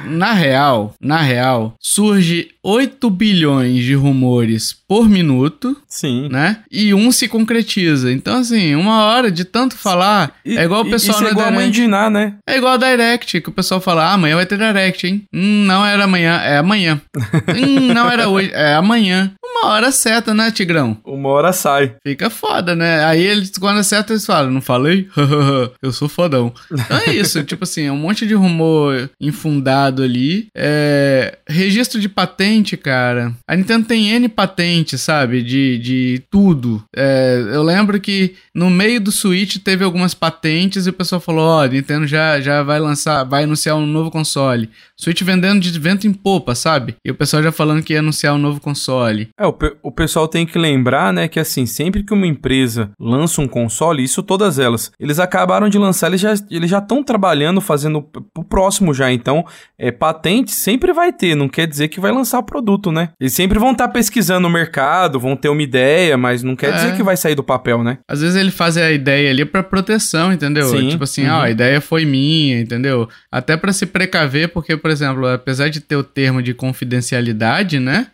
Speaker 1: na real, na real, surge 8 bilhões de rumores por minuto. Sim. Né? E um se concretiza. Então, assim, uma hora de tanto falar, e, é igual o pessoal...
Speaker 2: Isso é igual a mãe de Ná, né?
Speaker 1: É igual a Direct, que o pessoal fala, ah, amanhã vai ter Direct, hein? Hum, não era amanhã, é amanhã. hum, não era hoje, é amanhã. Uma hora certa, né, Tigrão?
Speaker 2: Uma hora sai.
Speaker 1: Fica foda, né? Aí eles, quando acerta, eles falam, não falei? eu sou fodão. Então é isso, tipo assim, é um monte de rumor infundado ali. É... Registro de patente, cara. A Nintendo tem N patentes, sabe? De, de tudo. É... Eu lembro que no meio do Switch teve algumas patentes e o pessoal falou, ó, oh, Nintendo já, já vai lançar, vai anunciar um novo console. Switch vendendo de vento em popa, sabe? E o pessoal já falando que ia anunciar um novo console.
Speaker 2: É, o, pe o pessoal tem que lembrar, né, que assim, sempre que uma empresa lança um console, isso todas elas, eles acabaram de lançar, eles já eles já estão trabalhando, fazendo pro próximo já, então, é, patente sempre vai ter, não quer dizer que vai lançar o produto, né? Eles sempre vão estar tá pesquisando o mercado, vão ter uma ideia, mas não quer é. dizer que vai sair do papel, né?
Speaker 1: Às vezes ele faz a ideia ali para proteção, entendeu? Sim. Tipo assim, uhum. ó, a ideia foi minha, entendeu? Até para se precaver, porque por exemplo, apesar de ter o termo de confidencialidade, né?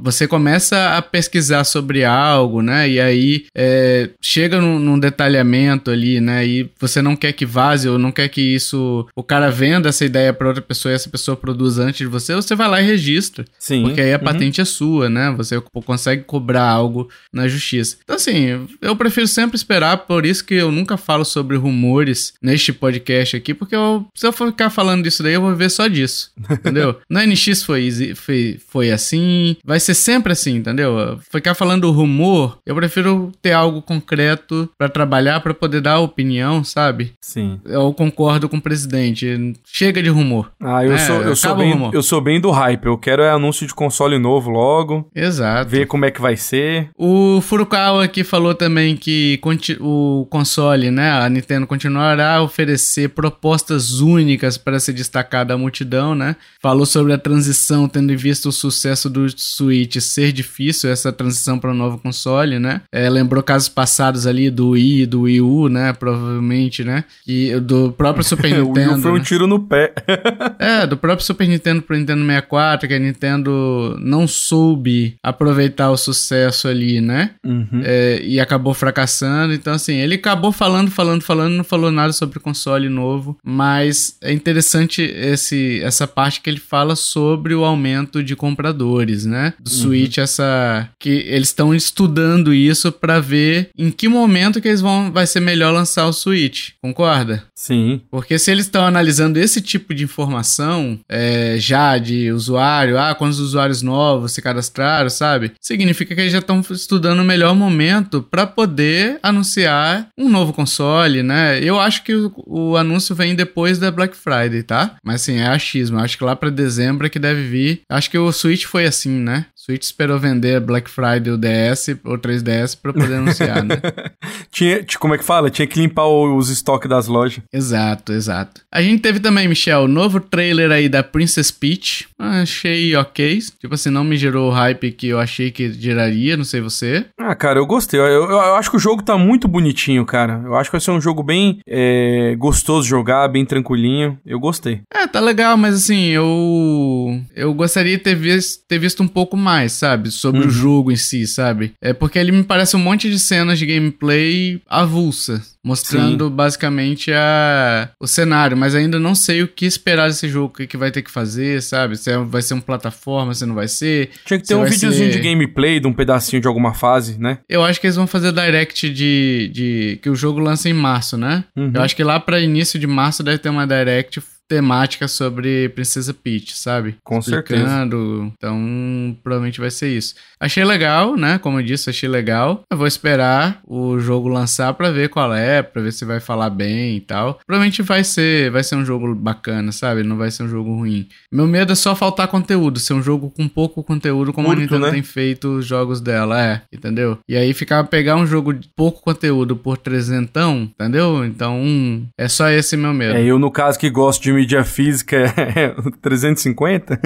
Speaker 1: Você começa a pesquisar sobre algo, né? E aí é, chega num, num, detalhamento ali, né? E você não quer que vaze ou não quer que isso. O cara venda essa ideia para outra pessoa e essa pessoa produza antes de você, você vai lá e registra. Sim. Porque aí a uhum. patente é sua, né? Você consegue cobrar algo na justiça. Então, assim, eu prefiro sempre esperar, por isso que eu nunca falo sobre rumores neste podcast aqui, porque eu, se eu ficar falando disso daí, eu vou ver só disso. Entendeu? Na NX foi, foi, foi assim, vai ser sempre assim, entendeu? Ficar falando rumor, eu prefiro ter algo concreto para trabalhar, para poder dar opinião, sabe?
Speaker 2: Sim.
Speaker 1: Eu concordo com o presidente. Chega de rumor.
Speaker 2: Ah, eu, é, sou, eu, sou bem, eu sou bem do hype. Eu quero é anúncio de console novo logo.
Speaker 1: Exato.
Speaker 2: Ver como é que vai ser.
Speaker 1: O Furukawa aqui falou também que o console, né? A Nintendo continuará a oferecer propostas únicas para se destacar da multidão, né? Falou sobre a transição, tendo visto o sucesso do Switch ser difícil, essa transição para o um novo console, né? É, lembrou casos passados ali do Wii, do Wii U, né? Provavelmente, né? E do próprio Super Nintendo. o Wii
Speaker 2: U foi um
Speaker 1: né?
Speaker 2: tiro no pé.
Speaker 1: é, do próprio Super Nintendo pro Nintendo 64, que a Nintendo não soube aproveitar o sucesso ali, né? Uhum. É, e acabou fracassando. Então, assim, ele acabou falando, falando, falando, não falou nada sobre console novo. Mas é interessante esse, essa parte que ele fala sobre o aumento de compradores, né? Do uhum. Switch, essa. que eles estão estudando isso para ver em que momento que eles vão vai ser melhor lançar o Switch. Concorda?
Speaker 2: Sim.
Speaker 1: Porque se eles estão analisando esse tipo de informação é, já de usuário, ah, quantos usuários novos se cadastraram, sabe? Significa que eles já estão estudando o melhor momento para poder anunciar um novo console, né? Eu acho que o, o, anúncio vem depois da Black Friday, tá? Mas assim, é achismo. Eu acho que lá para dezembro é que deve vir. Acho que o Switch foi assim, né? Switch esperou vender Black Friday o DS ou 3DS para poder anunciar, né?
Speaker 2: Tinha, como é que fala? Tinha que limpar os estoques das lojas.
Speaker 1: Exato, exato. A gente teve também, Michel, o novo trailer aí da Princess Peach. Achei ok. Tipo assim, não me gerou o hype que eu achei que geraria, não sei você.
Speaker 2: Ah, cara, eu gostei. Eu, eu, eu acho que o jogo tá muito bonitinho, cara. Eu acho que vai ser um jogo bem é, gostoso de jogar, bem tranquilinho. Eu gostei.
Speaker 1: É, tá legal, mas assim, eu. Eu gostaria de ter visto, ter visto um pouco mais mais, sabe? Sobre uhum. o jogo em si, sabe? É porque ele me parece um monte de cenas de gameplay avulsa, mostrando Sim. basicamente a, o cenário, mas ainda não sei o que esperar desse jogo, o que, que vai ter que fazer, sabe? Se é, vai ser uma plataforma, se não vai ser.
Speaker 2: Tinha que ter um videozinho ser... de gameplay, de um pedacinho de alguma fase, né?
Speaker 1: Eu acho que eles vão fazer direct de, de que o jogo lança em março, né? Uhum. Eu acho que lá para início de março deve ter uma direct temática sobre Princesa Peach, sabe?
Speaker 2: Com Explicando.
Speaker 1: certeza. Então, provavelmente vai ser isso. Achei legal, né? Como eu disse, achei legal. Eu vou esperar o jogo lançar para ver qual é, para ver se vai falar bem e tal. Provavelmente vai ser, vai ser um jogo bacana, sabe? Não vai ser um jogo ruim. Meu medo é só faltar conteúdo, ser um jogo com pouco conteúdo, como a Nintendo né? tem feito os jogos dela, é, entendeu? E aí ficar pegar um jogo de pouco conteúdo por trezentão, entendeu? Então, é só esse meu medo.
Speaker 2: É, eu no caso que gosto de mídia física é 350?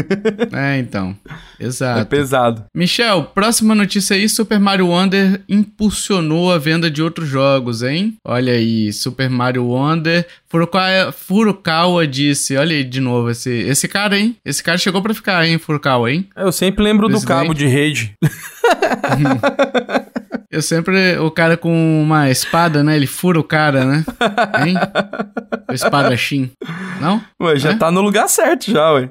Speaker 1: é, então. Exato. É
Speaker 2: pesado.
Speaker 1: Michel, próxima notícia aí: Super Mario Wonder impulsionou a venda de outros jogos, hein? Olha aí, Super Mario Wonder. Furukawa, Furukawa disse: olha aí de novo esse, esse cara, hein? Esse cara chegou pra ficar, hein, Furukawa, hein?
Speaker 2: Eu sempre lembro Presidente. do cabo de rede.
Speaker 1: Eu sempre. O cara com uma espada, né? Ele fura o cara, né? Hein? O espadachim. Não?
Speaker 2: Ué, já é? tá no lugar certo, já, ué.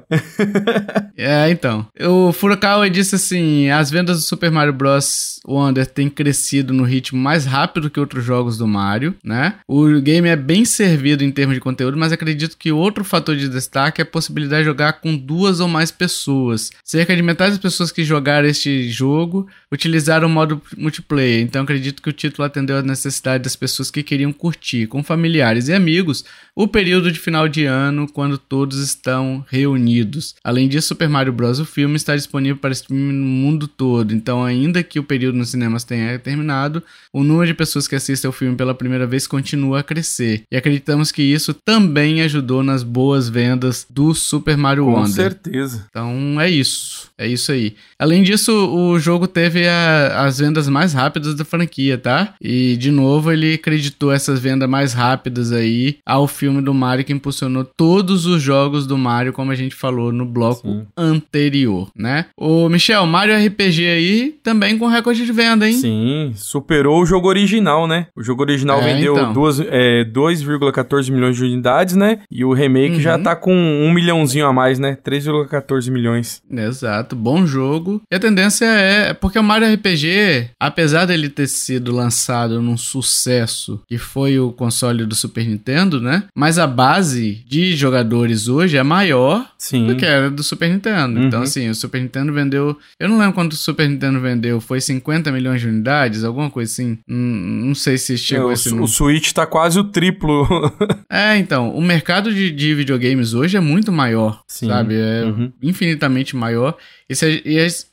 Speaker 1: é, então. O Furukawa disse assim: as vendas do Super Mario Bros. Wonder têm crescido no ritmo mais rápido que outros jogos do Mario, né? O game é bem servido em termos de conteúdo, mas acredito que outro fator de destaque é a possibilidade de jogar com duas ou mais pessoas. Cerca de metade das pessoas que jogaram este jogo utilizaram o modo multiplayer então acredito que o título atendeu à necessidade das pessoas que queriam curtir com familiares e amigos o período de final de ano quando todos estão reunidos. Além disso, Super Mario Bros. o filme está disponível para streaming no mundo todo, então ainda que o período nos cinemas tenha terminado, o número de pessoas que assistem ao filme pela primeira vez continua a crescer. E acreditamos que isso também ajudou nas boas vendas do Super Mario
Speaker 2: com
Speaker 1: Wonder.
Speaker 2: Com certeza.
Speaker 1: Então é isso. É isso aí. Além disso, o jogo teve a, as vendas mais rápidas da franquia, tá? E de novo ele acreditou essas vendas mais rápidas aí ao filme do Mario que impulsionou todos os jogos do Mario, como a gente falou no bloco Sim. anterior, né? O Michel, Mario RPG aí também com recorde de venda, hein?
Speaker 2: Sim, superou o jogo original, né? O jogo original é, vendeu então. 2,14 é, milhões de unidades, né? E o remake uhum. já tá com um milhãozinho a mais, né? 3,14 milhões.
Speaker 1: Exato, bom jogo. E a tendência é, porque o Mario RPG, apesar dele ter sido lançado num sucesso que foi o console do Super Nintendo, né? Mas a base de jogadores hoje é maior Sim. do que era do Super Nintendo. Uhum. Então, assim, o Super Nintendo vendeu. Eu não lembro quanto o Super Nintendo vendeu. Foi 50 milhões de unidades, alguma coisa assim. Hum, não sei se chegou é,
Speaker 2: esse. O, o Switch tá quase o triplo.
Speaker 1: é, então. O mercado de, de videogames hoje é muito maior, Sim. sabe? É uhum. infinitamente maior. Isso,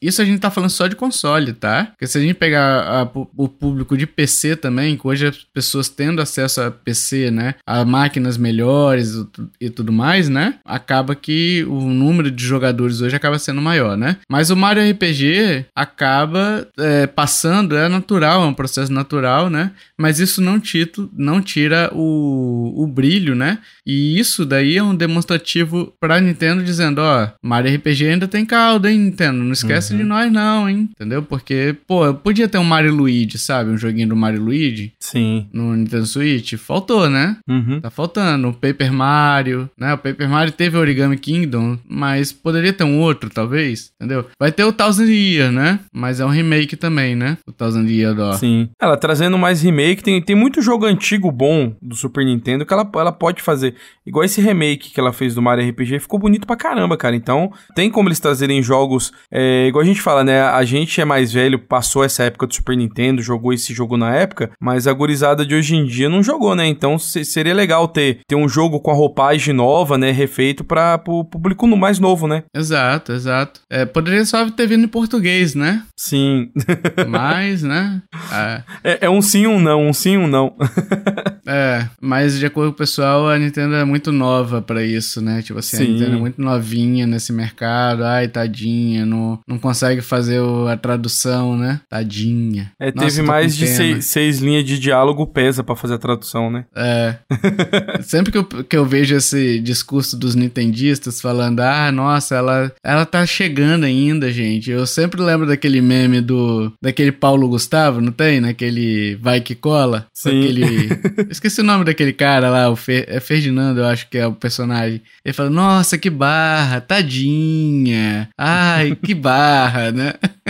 Speaker 1: isso a gente tá falando só de console, tá? Porque se a gente pegar a, o público de PC também, que hoje as pessoas tendo acesso a PC, né? A máquinas melhores e tudo mais, né? Acaba que o número de jogadores hoje acaba sendo maior, né? Mas o Mario RPG acaba é, passando, é natural, é um processo natural, né? Mas isso não, tito, não tira o, o brilho, né? E isso daí é um demonstrativo pra Nintendo dizendo, ó, Mario RPG ainda tem caldo, hein? Nintendo, não esquece uhum. de nós não, hein? Entendeu? Porque, pô, podia ter um Mario Luigi, sabe? Um joguinho do Mario Luigi.
Speaker 2: Sim.
Speaker 1: No Nintendo Switch. Faltou, né?
Speaker 2: Uhum.
Speaker 1: Tá faltando. O Paper Mario, né? O Paper Mario teve Origami Kingdom, mas poderia ter um outro, talvez, entendeu? Vai ter o Thousand Year, né? Mas é um remake também, né? O Thousand Year do...
Speaker 2: Sim. Ela trazendo mais remake, tem, tem muito jogo antigo bom do Super Nintendo que ela, ela pode fazer. Igual esse remake que ela fez do Mario RPG, ficou bonito pra caramba, cara. Então, tem como eles trazerem jogos jogos. É, igual a gente fala, né? A gente é mais velho, passou essa época do Super Nintendo, jogou esse jogo na época, mas a gurizada de hoje em dia não jogou, né? Então seria legal ter, ter um jogo com a roupagem nova, né? Refeito para o público mais novo, né?
Speaker 1: Exato, exato. É, poderia só ter vindo em português, né?
Speaker 2: Sim.
Speaker 1: mas, né?
Speaker 2: É. é, é um sim, um não, um sim, um não.
Speaker 1: é, mas de acordo com o pessoal, a Nintendo é muito nova para isso, né? Tipo assim, sim. a Nintendo é muito novinha nesse mercado. Ai, tadinha tadinha, não, não consegue fazer o, a tradução, né? Tadinha.
Speaker 2: É, Nossa, teve mais de seis, seis, linhas de diálogo pesa para fazer a tradução, né?
Speaker 1: É. Sempre que eu, que eu vejo esse discurso dos nintendistas falando, ah, nossa, ela, ela tá chegando ainda, gente. Eu sempre lembro daquele meme do, daquele Paulo Gustavo, não tem? Naquele Vai Que Cola?
Speaker 2: Sim.
Speaker 1: Aquele... Esqueci o nome daquele cara lá, o Fer... é Ferdinando, eu acho que é o personagem. Ele fala, nossa, que barra, tadinha. Ai, que barra, né?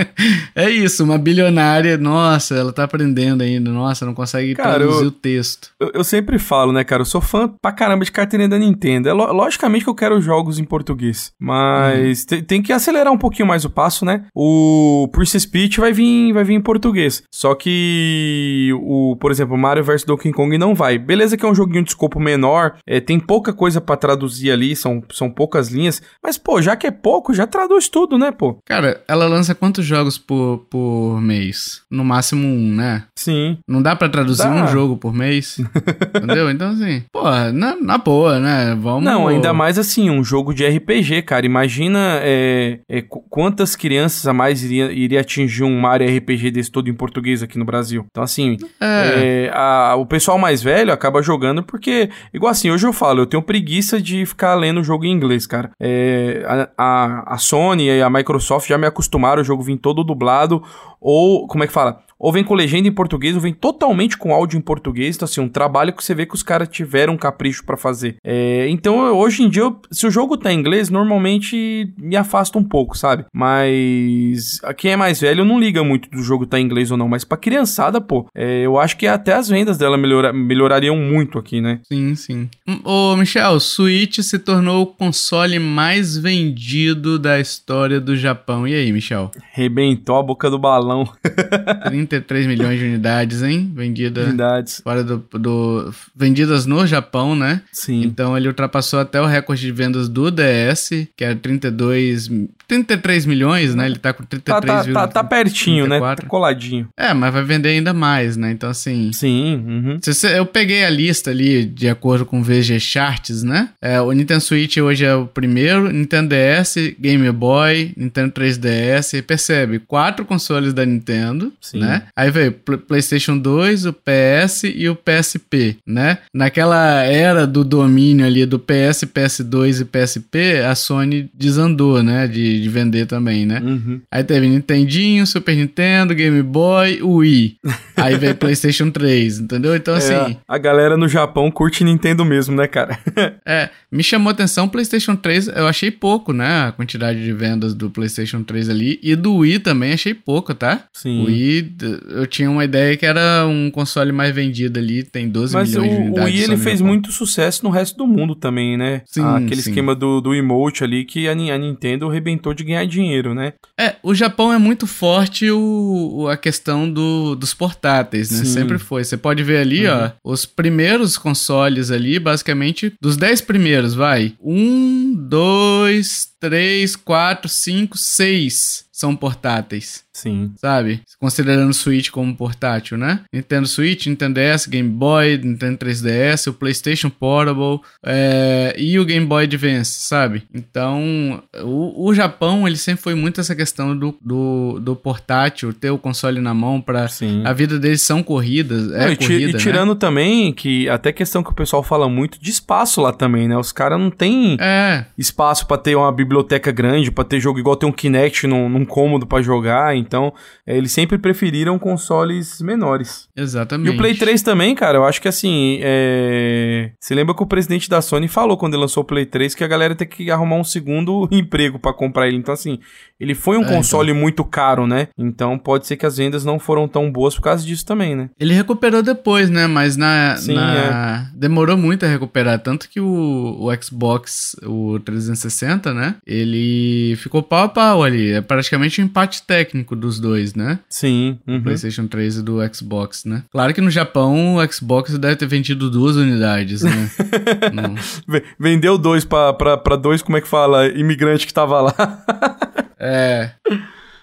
Speaker 1: É isso, uma bilionária, nossa, ela tá aprendendo ainda, nossa, não consegue cara, traduzir eu, o texto.
Speaker 2: Eu, eu, sempre falo, né, cara, eu sou fã pra caramba de carteirinha da Nintendo. É, logicamente que eu quero jogos em português, mas uhum. tem que acelerar um pouquinho mais o passo, né? O Princess Peach vai vir, vai vir em português. Só que o, por exemplo, Mario vs Donkey Kong não vai. Beleza que é um joguinho de escopo menor, é, tem pouca coisa para traduzir ali, são, são poucas linhas, mas pô, já que é pouco, já traduz tudo, né, pô?
Speaker 1: Cara, ela lança quantos jogos por, por mês? No máximo um, né?
Speaker 2: Sim.
Speaker 1: Não dá para traduzir dá. um jogo por mês? entendeu? Então, assim, pô, na, na boa, né? Vamos.
Speaker 2: Não, ainda mais assim, um jogo de RPG, cara. Imagina é, é, quantas crianças a mais iria, iria atingir um Mario RPG desse todo em português aqui no Brasil. Então, assim, é. é. a, o pessoal mais velho acaba jogando porque, igual assim, hoje eu falo, eu tenho preguiça de ficar lendo o jogo em inglês, cara. É, a, a, a Sony e a Microsoft já me acostumaram o jogo vir todo dublado, ou, como é que fala? Ou vem com legenda em português, ou vem totalmente com áudio em português. Então, assim, um trabalho que você vê que os caras tiveram um capricho para fazer. É, então, hoje em dia, eu, se o jogo tá em inglês, normalmente me afasta um pouco, sabe? Mas quem é mais velho não liga muito do jogo tá em inglês ou não. Mas pra criançada, pô, é, eu acho que até as vendas dela melhora, melhorariam muito aqui, né?
Speaker 1: Sim, sim. Ô, Michel, Switch se tornou o console mais vendido da história do Japão. E aí, Michel?
Speaker 2: Rebentou a boca do balão.
Speaker 1: 33 milhões de unidades, hein? Vendidas.
Speaker 2: Unidades.
Speaker 1: Fora do, do, Vendidas no Japão, né?
Speaker 2: Sim.
Speaker 1: Então ele ultrapassou até o recorde de vendas do DS, que era 32. 33 milhões, né? Ele tá com 33
Speaker 2: Tá, tá, tá, tá pertinho, 34. né? Tá coladinho.
Speaker 1: É, mas vai vender ainda mais, né? Então, assim.
Speaker 2: Sim. Uhum.
Speaker 1: Eu peguei a lista ali, de acordo com o VG Charts, né? É, o Nintendo Switch hoje é o primeiro, Nintendo DS, Game Boy, Nintendo 3DS. Percebe? Quatro consoles da Nintendo, Sim. né? Né? Aí veio PlayStation 2, o PS e o PSP, né? Naquela era do domínio ali do PS, PS2 e PSP, a Sony desandou, né? De, de vender também, né? Uhum. Aí teve Nintendinho, Super Nintendo, Game Boy, Wii. Aí veio PlayStation 3, entendeu? Então, é, assim.
Speaker 2: A galera no Japão curte Nintendo mesmo, né, cara?
Speaker 1: é, me chamou atenção o PlayStation 3, eu achei pouco, né? A quantidade de vendas do PlayStation 3 ali. E do Wii também achei pouco, tá? Sim. O Wii, eu tinha uma ideia que era um console mais vendido ali, tem 12 Mas milhões o, de unidades.
Speaker 2: Mas o Wii ele fez muito sucesso no resto do mundo também, né? Sim, Aquele sim. esquema do, do emote ali que a, a Nintendo arrebentou de ganhar dinheiro, né?
Speaker 1: É, o Japão é muito forte o, a questão do, dos portáteis, né? Sim. Sempre foi. Você pode ver ali, uhum. ó, os primeiros consoles ali, basicamente, dos 10 primeiros, vai. Um, dois, três, quatro, cinco, seis são portáteis.
Speaker 2: Sim.
Speaker 1: Sabe? Considerando o Switch como portátil, né? Nintendo Switch, Nintendo DS, Game Boy, Nintendo 3DS, o PlayStation Portable é, e o Game Boy Advance, sabe? Então, o, o Japão, ele sempre foi muito essa questão do, do, do portátil, ter o console na mão para A vida deles são corridas, é não, corrida,
Speaker 2: e,
Speaker 1: e né?
Speaker 2: tirando né? também que até questão que o pessoal fala muito de espaço lá também, né? Os caras não têm é. espaço para ter uma biblioteca grande, para ter jogo igual tem um Kinect num, num cômodo para jogar, então é, eles sempre preferiram consoles menores.
Speaker 1: Exatamente.
Speaker 2: E o Play 3 também, cara, eu acho que assim, é... você lembra que o presidente da Sony falou quando ele lançou o Play 3 que a galera tem que arrumar um segundo emprego para comprar ele, então assim, ele foi um é, console então. muito caro, né? Então pode ser que as vendas não foram tão boas por causa disso também, né?
Speaker 1: Ele recuperou depois, né? Mas na, Sim, na... É. demorou muito a recuperar, tanto que o, o Xbox, o 360, né? Ele ficou pau a pau ali, é praticamente um empate técnico dos dois, né?
Speaker 2: Sim.
Speaker 1: Uhum. PlayStation 3 e do Xbox, né? Claro que no Japão o Xbox deve ter vendido duas unidades, né?
Speaker 2: Vendeu dois pra, pra, pra dois, como é que fala? Imigrante que tava lá.
Speaker 1: é.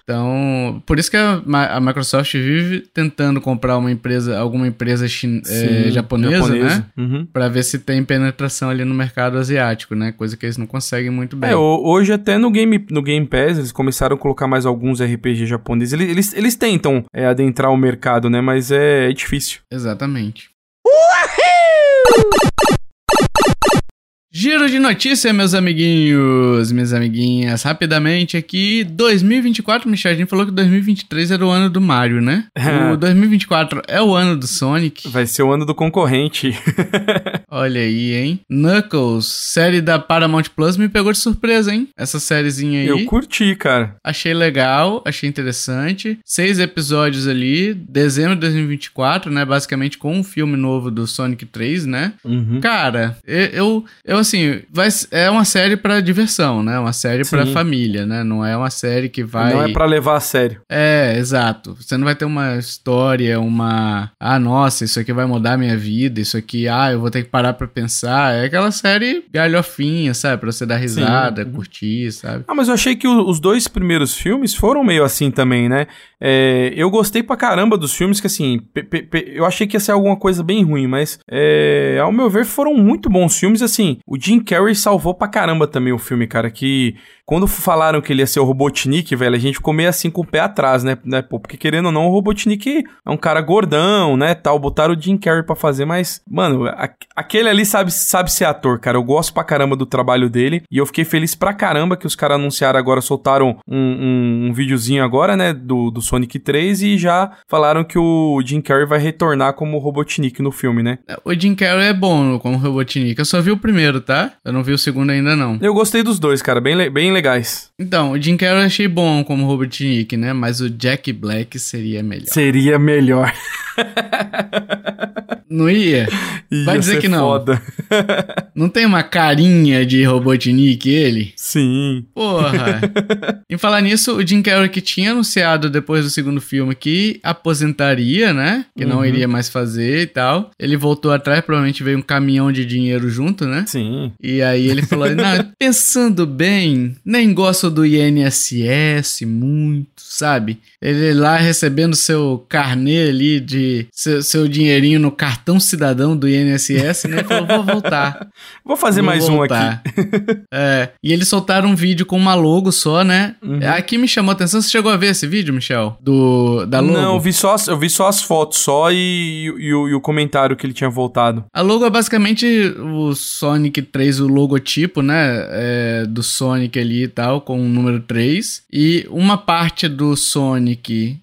Speaker 1: Então, por isso que a, a, Microsoft vive tentando comprar uma empresa, alguma empresa chin, Sim, é, japonesa, japonesa, né? Uhum. Para ver se tem penetração ali no mercado asiático, né? Coisa que eles não conseguem muito bem.
Speaker 2: É, hoje até no Game, no Game Pass eles começaram a colocar mais alguns RPG japoneses. Eles, eles, eles tentam é, adentrar o mercado, né? Mas é, é difícil.
Speaker 1: Exatamente. Uhul! Giro de notícia, meus amiguinhos, minhas amiguinhas. Rapidamente aqui, 2024, Michel, falou que 2023 era o ano do Mario, né? o 2024 é o ano do Sonic.
Speaker 2: Vai ser o ano do concorrente.
Speaker 1: Olha aí, hein? Knuckles, série da Paramount Plus, me pegou de surpresa, hein? Essa sériezinha aí.
Speaker 2: Eu curti, cara.
Speaker 1: Achei legal, achei interessante. Seis episódios ali, dezembro de 2024, né? Basicamente com um filme novo do Sonic 3, né? Uhum. Cara, eu, eu, assim, vai, é uma série para diversão, né? Uma série para família, né? Não é uma série que vai.
Speaker 2: Não é para levar a sério.
Speaker 1: É, exato. Você não vai ter uma história, uma. Ah, nossa, isso aqui vai mudar a minha vida, isso aqui, ah, eu vou ter que parar pra pensar. É aquela série galhofinha, sabe? Pra você dar risada, Sim. curtir, sabe?
Speaker 2: Ah, mas eu achei que os dois primeiros filmes foram meio assim também, né? É, eu gostei pra caramba dos filmes, que assim, eu achei que ia ser alguma coisa bem ruim, mas é, ao meu ver foram muito bons filmes, assim. O Jim Carrey salvou pra caramba também o filme, cara, que quando falaram que ele ia ser o Robotnik, velho, a gente ficou meio assim com o pé atrás, né? né? Pô, porque querendo ou não, o Robotnik é um cara gordão, né? Tal, botaram o Jim Carrey pra fazer, mas, mano, a, aquele ali sabe, sabe ser ator, cara. Eu gosto pra caramba do trabalho dele e eu fiquei feliz pra caramba que os caras anunciaram agora, soltaram um, um, um, videozinho agora, né? Do, do Sonic 3 e já falaram que o Jim Carrey vai retornar como Robotnik no filme, né?
Speaker 1: O Jim Carrey é bom como Robotnik. Eu só vi o primeiro, tá? Eu não vi o segundo ainda, não.
Speaker 2: Eu gostei dos dois, cara. Bem, bem legais.
Speaker 1: Então, o Jim Carrey eu achei bom como Robotnik, né? Mas o Jack Black seria melhor.
Speaker 2: Seria melhor.
Speaker 1: Não ia? ia Vai dizer que não. Foda. não tem uma carinha de Robotnik ele?
Speaker 2: Sim.
Speaker 1: Porra. em falar nisso, o Jim Carrey que tinha anunciado depois do segundo filme que aposentaria, né? Que uhum. não iria mais fazer e tal. Ele voltou atrás, provavelmente veio um caminhão de dinheiro junto, né?
Speaker 2: Sim.
Speaker 1: E aí ele falou: não, pensando bem, nem gosto do INSS muito, sabe? Ele lá recebendo seu carnê ali de seu, seu dinheirinho no cartão cidadão do INSS, né? Falou, vou voltar.
Speaker 2: Vou fazer Vou mais voltar. um aqui.
Speaker 1: é, e eles soltaram um vídeo com uma logo só, né? Uhum. Aqui me chamou a atenção. Você chegou a ver esse vídeo, Michel? Do, da logo?
Speaker 2: Não, eu vi só, eu vi só as fotos só e, e, o, e o comentário que ele tinha voltado.
Speaker 1: A logo é basicamente o Sonic 3, o logotipo, né? É, do Sonic ali e tal, com o número 3. E uma parte do Sonic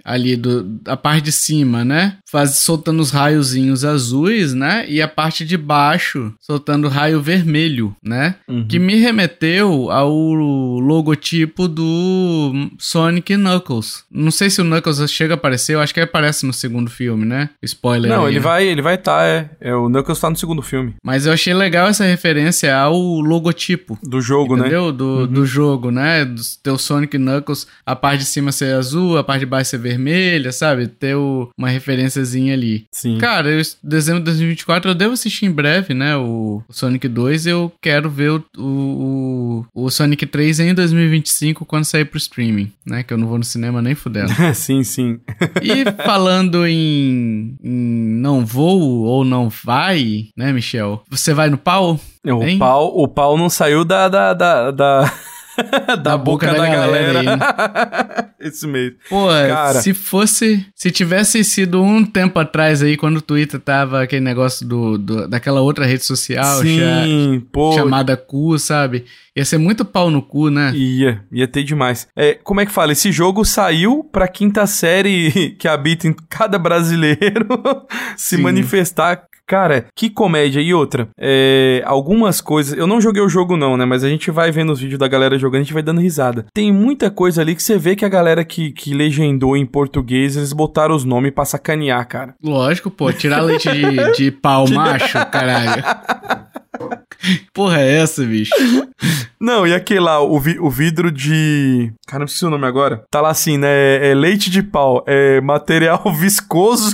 Speaker 1: ali, do, a parte de cima, né? Faz, soltando os raiozinhos azuis, né? E a parte de baixo soltando raio vermelho né? Uhum. Que me remeteu ao logotipo do Sonic Knuckles. Não sei se o Knuckles chega a aparecer, eu acho que ele aparece no segundo filme, né? Spoiler.
Speaker 2: Não,
Speaker 1: aí,
Speaker 2: ele
Speaker 1: né?
Speaker 2: vai, ele vai estar, tá, é. é. O Knuckles tá no segundo filme.
Speaker 1: Mas eu achei legal essa referência ao logotipo
Speaker 2: do jogo,
Speaker 1: entendeu? né? Do, uhum. do jogo, né? Do teu Sonic Knuckles, a parte de cima ser azul, a parte de baixo ser vermelha, sabe? Ter o, uma referenciazinha ali.
Speaker 2: Sim.
Speaker 1: Cara, eu, dezembro de 2024 eu devo assistir em breve, né? O, o Sonic 2 2, eu quero ver o, o, o, Sonic 3 em 2025 quando sair pro streaming, né? Que eu não vou no cinema nem fudendo.
Speaker 2: sim, sim.
Speaker 1: e falando em, em, não vou ou não vai, né, Michel? Você vai no pau?
Speaker 2: O pau, o pau não saiu da, da, da, da... da, da boca, boca, da, da galera. galera Isso mesmo.
Speaker 1: Pô, Cara. se fosse. Se tivesse sido um tempo atrás aí, quando o Twitter tava aquele negócio do, do daquela outra rede social
Speaker 2: Sim, pô.
Speaker 1: chamada cu, sabe? Ia ser muito pau no cu, né?
Speaker 2: Ia, ia ter demais. É, como é que fala? Esse jogo saiu pra quinta série que habita em cada brasileiro se Sim. manifestar Cara, que comédia. E outra, é, algumas coisas. Eu não joguei o jogo, não, né? Mas a gente vai vendo os vídeos da galera jogando, a gente vai dando risada. Tem muita coisa ali que você vê que a galera que, que legendou em português, eles botaram os nomes pra sacanear, cara.
Speaker 1: Lógico, pô. Tirar leite de, de pau macho, caralho. Porra é essa, bicho?
Speaker 2: Não, e aquele lá, o, vi, o vidro de. Cara, não sei o nome agora. Tá lá assim, né? É leite de pau. É material viscoso.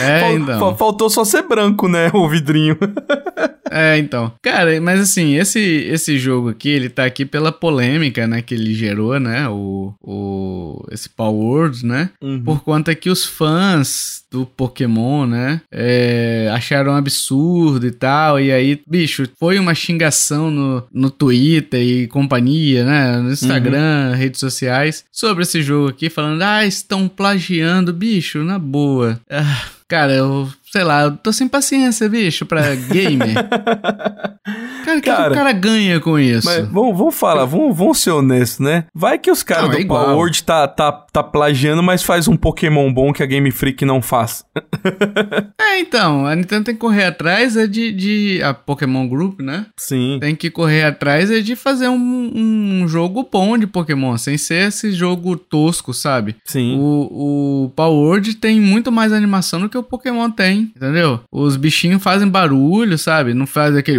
Speaker 1: É, Fal então.
Speaker 2: Faltou só ser branco, né? O vidrinho.
Speaker 1: é, então. Cara, mas assim, esse, esse jogo aqui, ele tá aqui pela polêmica, né? Que ele gerou, né? O, o, esse Power World, né? Uhum. Por conta que os fãs do Pokémon, né? É, acharam absurdo e tal. E aí, bicho, foi uma xingação no, no Twitter e companhia, né? No Instagram, uhum. redes sociais, sobre esse jogo aqui, falando, ah, estão plagiando, bicho, na boa. Ah, cara, eu sei lá, eu tô sem paciência, bicho, pra gamer. cara, o que, o cara ganha com isso? Mas
Speaker 2: vamos, vamos falar, vamos, vamos ser honestos, né? Vai que os caras do é Power World tá, tá, tá plagiando, mas faz um Pokémon bom que a Game Freak não faz.
Speaker 1: é, então, a Nintendo tem que correr atrás é de, de... A Pokémon Group, né?
Speaker 2: Sim.
Speaker 1: Tem que correr atrás é de fazer um, um jogo bom de Pokémon, sem ser esse jogo tosco, sabe?
Speaker 2: Sim.
Speaker 1: O, o Power World tem muito mais animação do que o Pokémon tem entendeu? Os bichinhos fazem barulho, sabe? Não faz aquele.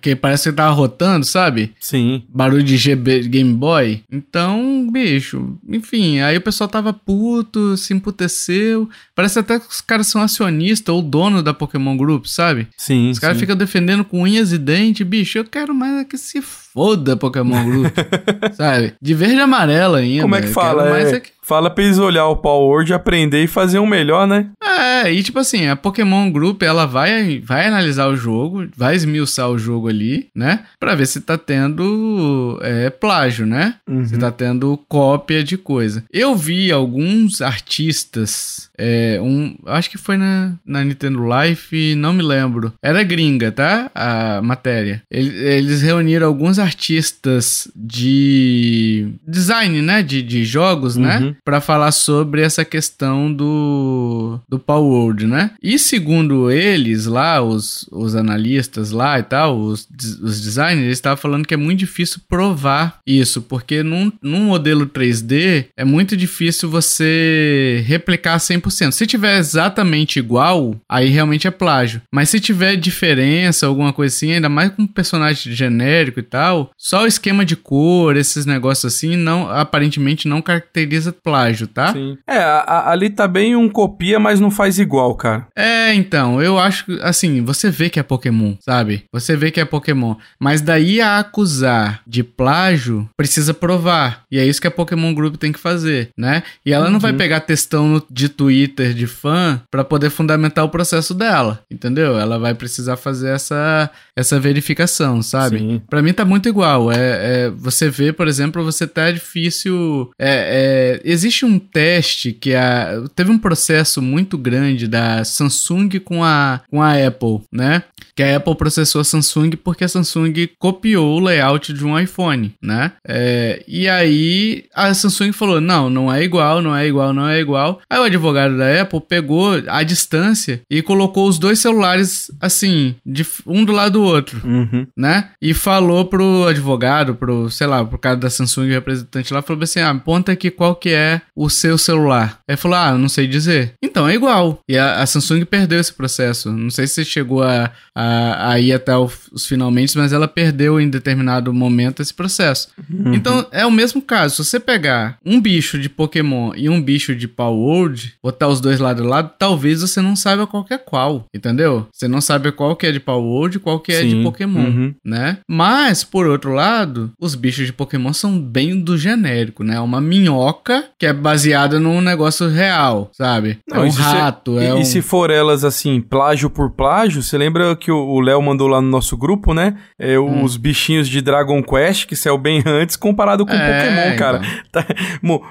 Speaker 1: Que parece que tá rotando, sabe?
Speaker 2: Sim.
Speaker 1: Barulho de GB, Game Boy. Então, bicho, enfim, aí o pessoal tava puto, se emputeceu. Parece até que os caras são acionistas ou dono da Pokémon Group, sabe?
Speaker 2: Sim.
Speaker 1: Os caras ficam defendendo com unhas e dentes, bicho. Eu quero mais é que se foda Pokémon Group, sabe? De verde e amarelo ainda.
Speaker 2: Como é que fala? É... É que... Fala pra eles olhar o Power Word, aprender e fazer um melhor, né?
Speaker 1: É, e tipo assim, a Pokémon Group, ela vai, vai analisar o jogo, vai esmiuçar o jogo ali, né? Pra ver se tá tendo é, plágio, né? Uhum. Se tá tendo cópia de coisa. Eu vi alguns artistas, é, um, acho que foi na, na Nintendo Life, não me lembro. Era gringa, tá? A matéria. Eles, reuniram alguns artistas de design, né? De, de jogos, né? uhum. né? Para falar sobre essa questão do, do Power World, né? E segundo eles lá, os, os analistas lá e tal, os, os designers, eles estavam falando que é muito difícil provar isso, porque num, num modelo 3D é muito difícil você replicar 100%. Se tiver exatamente igual, aí realmente é plágio. Mas se tiver diferença, alguma coisa assim, ainda mais com personagem genérico e tal, só o esquema de cor, esses negócios assim, não aparentemente não caracteriza plágio, tá?
Speaker 2: Sim. É, a, a, ali tá bem um copia, mas não faz igual, cara.
Speaker 1: É, então, eu acho que, assim, você vê que é Pokémon, sabe? Você vê que é Pokémon. Mas daí a acusar de plágio, precisa provar. E é isso que a Pokémon Group tem que fazer, né? E ela uhum. não vai uhum. pegar textão de Twitter de fã para poder fundamentar o processo dela, entendeu? Ela vai precisar fazer essa, essa verificação, sabe? Para mim tá muito igual. É, é, você vê, por exemplo, você tá difícil. É, é, existe um teste que a, teve um processo muito grande da Samsung com a, com a Apple, né? Que a Apple processou a Samsung porque a Samsung copiou o layout de um iPhone, né? É, e aí a Samsung falou: não, não é igual, não é igual, não é igual. Aí o advogado da Apple pegou a distância e colocou os dois celulares assim, de um do lado do outro, uhum. né? E falou pro advogado, pro, sei lá, pro cara da Samsung, representante lá, falou assim: ah, aponta aqui qual que é o seu celular. Aí falou: ah, não sei dizer. Então é igual. E a, a Samsung perdeu esse processo. Não sei se você chegou a, a, a ir até os finalmente, mas ela perdeu em determinado momento esse processo. Uhum. Então é o mesmo caso. Se você pegar um bicho de Pokémon e um bicho de Power World, botar os dois lado a lado, talvez você não saiba qual é qual, entendeu? Você não sabe qual que é de Power World e qual que é Sim. de Pokémon, uhum. né? Mas, por outro lado, os bichos de Pokémon são bem do genérico, né? Uma minhoca que é baseada num negócio real, sabe? Não, é um rato,
Speaker 2: se,
Speaker 1: é
Speaker 2: e,
Speaker 1: um...
Speaker 2: E se for elas, assim, plágio por plágio, você lembra que o Léo mandou lá no nosso grupo, né? É, hum. Os bichinhos de Dragon Quest, que saiu bem antes, comparado com é, Pokémon, cara. Então. Tá,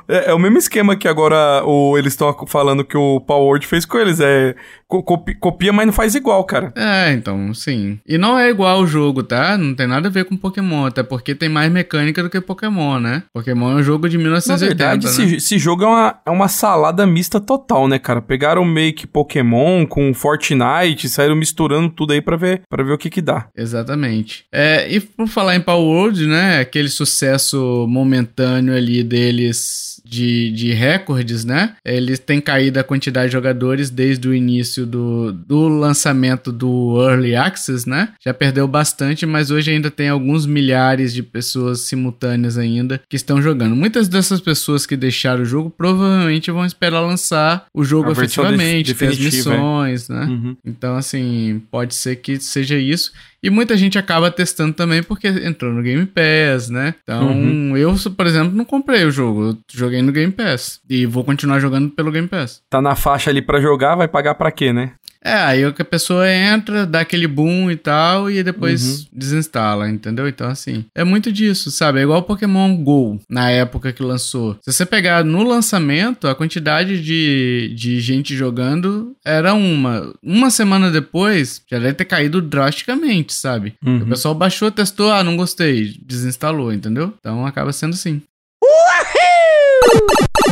Speaker 2: é, é, o mesmo esquema que agora o, eles estão falando que o Power Word fez com eles. É copia, mas não faz igual, cara.
Speaker 1: É, então, sim. E não é igual o jogo, tá? Não tem nada a ver com Pokémon, até porque tem mais mecânica do que Pokémon, né? Pokémon é um jogo de 1980, Na verdade, né?
Speaker 2: esse, jogo é uma, é uma salada mista total, né, cara? Pegaram meio que Pokémon com Fortnite, saíram misturando tudo aí pra ver, pra ver o que que dá.
Speaker 1: Exatamente. É, e por falar em Power World, né, aquele sucesso momentâneo ali deles de, de recordes, né? Eles têm caído a quantidade de jogadores desde o início do, do lançamento do Early Access, né? Já perdeu bastante, mas hoje ainda tem alguns milhares de pessoas simultâneas ainda que estão jogando. Muitas dessas pessoas que deixaram o jogo provavelmente vão esperar lançar o jogo efetivamente, ter as missões, é. né? Uhum. Então, assim, pode ser que seja isso. E muita gente acaba testando também porque entrou no Game Pass, né? Então, uhum. eu, por exemplo, não comprei o jogo. Eu joguei no Game Pass. E vou continuar jogando pelo Game Pass.
Speaker 2: Tá na faixa ali para jogar, vai pagar para quê, né?
Speaker 1: É, aí a pessoa entra, dá aquele boom e tal, e depois uhum. desinstala, entendeu? Então, assim, é muito disso, sabe? É igual o Pokémon GO, na época que lançou. Se você pegar no lançamento, a quantidade de, de gente jogando era uma. Uma semana depois, já deve ter caído drasticamente, sabe? Uhum. O pessoal baixou, testou, ah, não gostei, desinstalou, entendeu? Então acaba sendo assim. Uhul!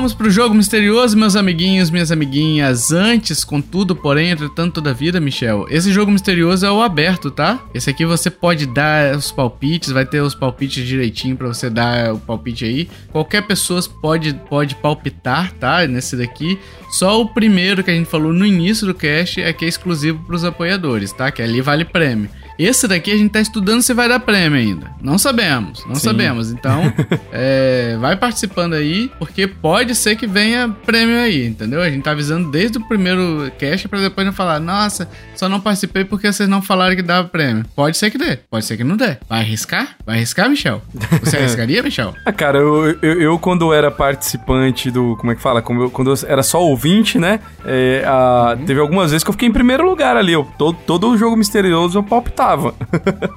Speaker 1: Vamos pro jogo misterioso, meus amiguinhos, minhas amiguinhas. Antes, contudo, porém, entretanto, toda vida, Michel. Esse jogo misterioso é o aberto, tá? Esse aqui você pode dar os palpites, vai ter os palpites direitinho para você dar o palpite aí. Qualquer pessoa pode, pode palpitar, tá? Nesse daqui. Só o primeiro que a gente falou no início do cast é que é exclusivo para os apoiadores, tá? Que ali vale prêmio. Esse daqui a gente tá estudando se vai dar prêmio ainda. Não sabemos, não Sim. sabemos. Então, é, vai participando aí, porque pode ser que venha prêmio aí, entendeu? A gente tá avisando desde o primeiro cast para depois não falar, nossa, só não participei porque vocês não falaram que dava prêmio. Pode ser que dê, pode ser que não dê. Vai arriscar? Vai arriscar, Michel? Você arriscaria, Michel?
Speaker 2: ah, cara, eu, eu, eu, quando era participante do. Como é que fala? Quando eu, quando eu era só ouvinte, né? É, a, uhum. Teve algumas vezes que eu fiquei em primeiro lugar ali. Eu, todo, todo o jogo misterioso eu palpitava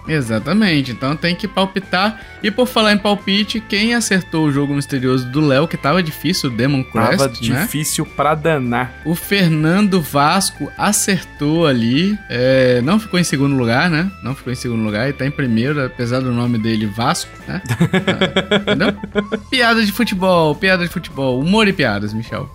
Speaker 1: Exatamente, então tem que palpitar. E por falar em palpite, quem acertou o jogo misterioso do Léo, que tava difícil, o Demon Crest, Tava né?
Speaker 2: difícil pra danar.
Speaker 1: O Fernando Vasco acertou ali, é, não ficou em segundo lugar, né? Não ficou em segundo lugar, ele tá em primeiro, apesar do nome dele Vasco, né? Entendeu? Piada de futebol, piada de futebol, humor e piadas, Michel.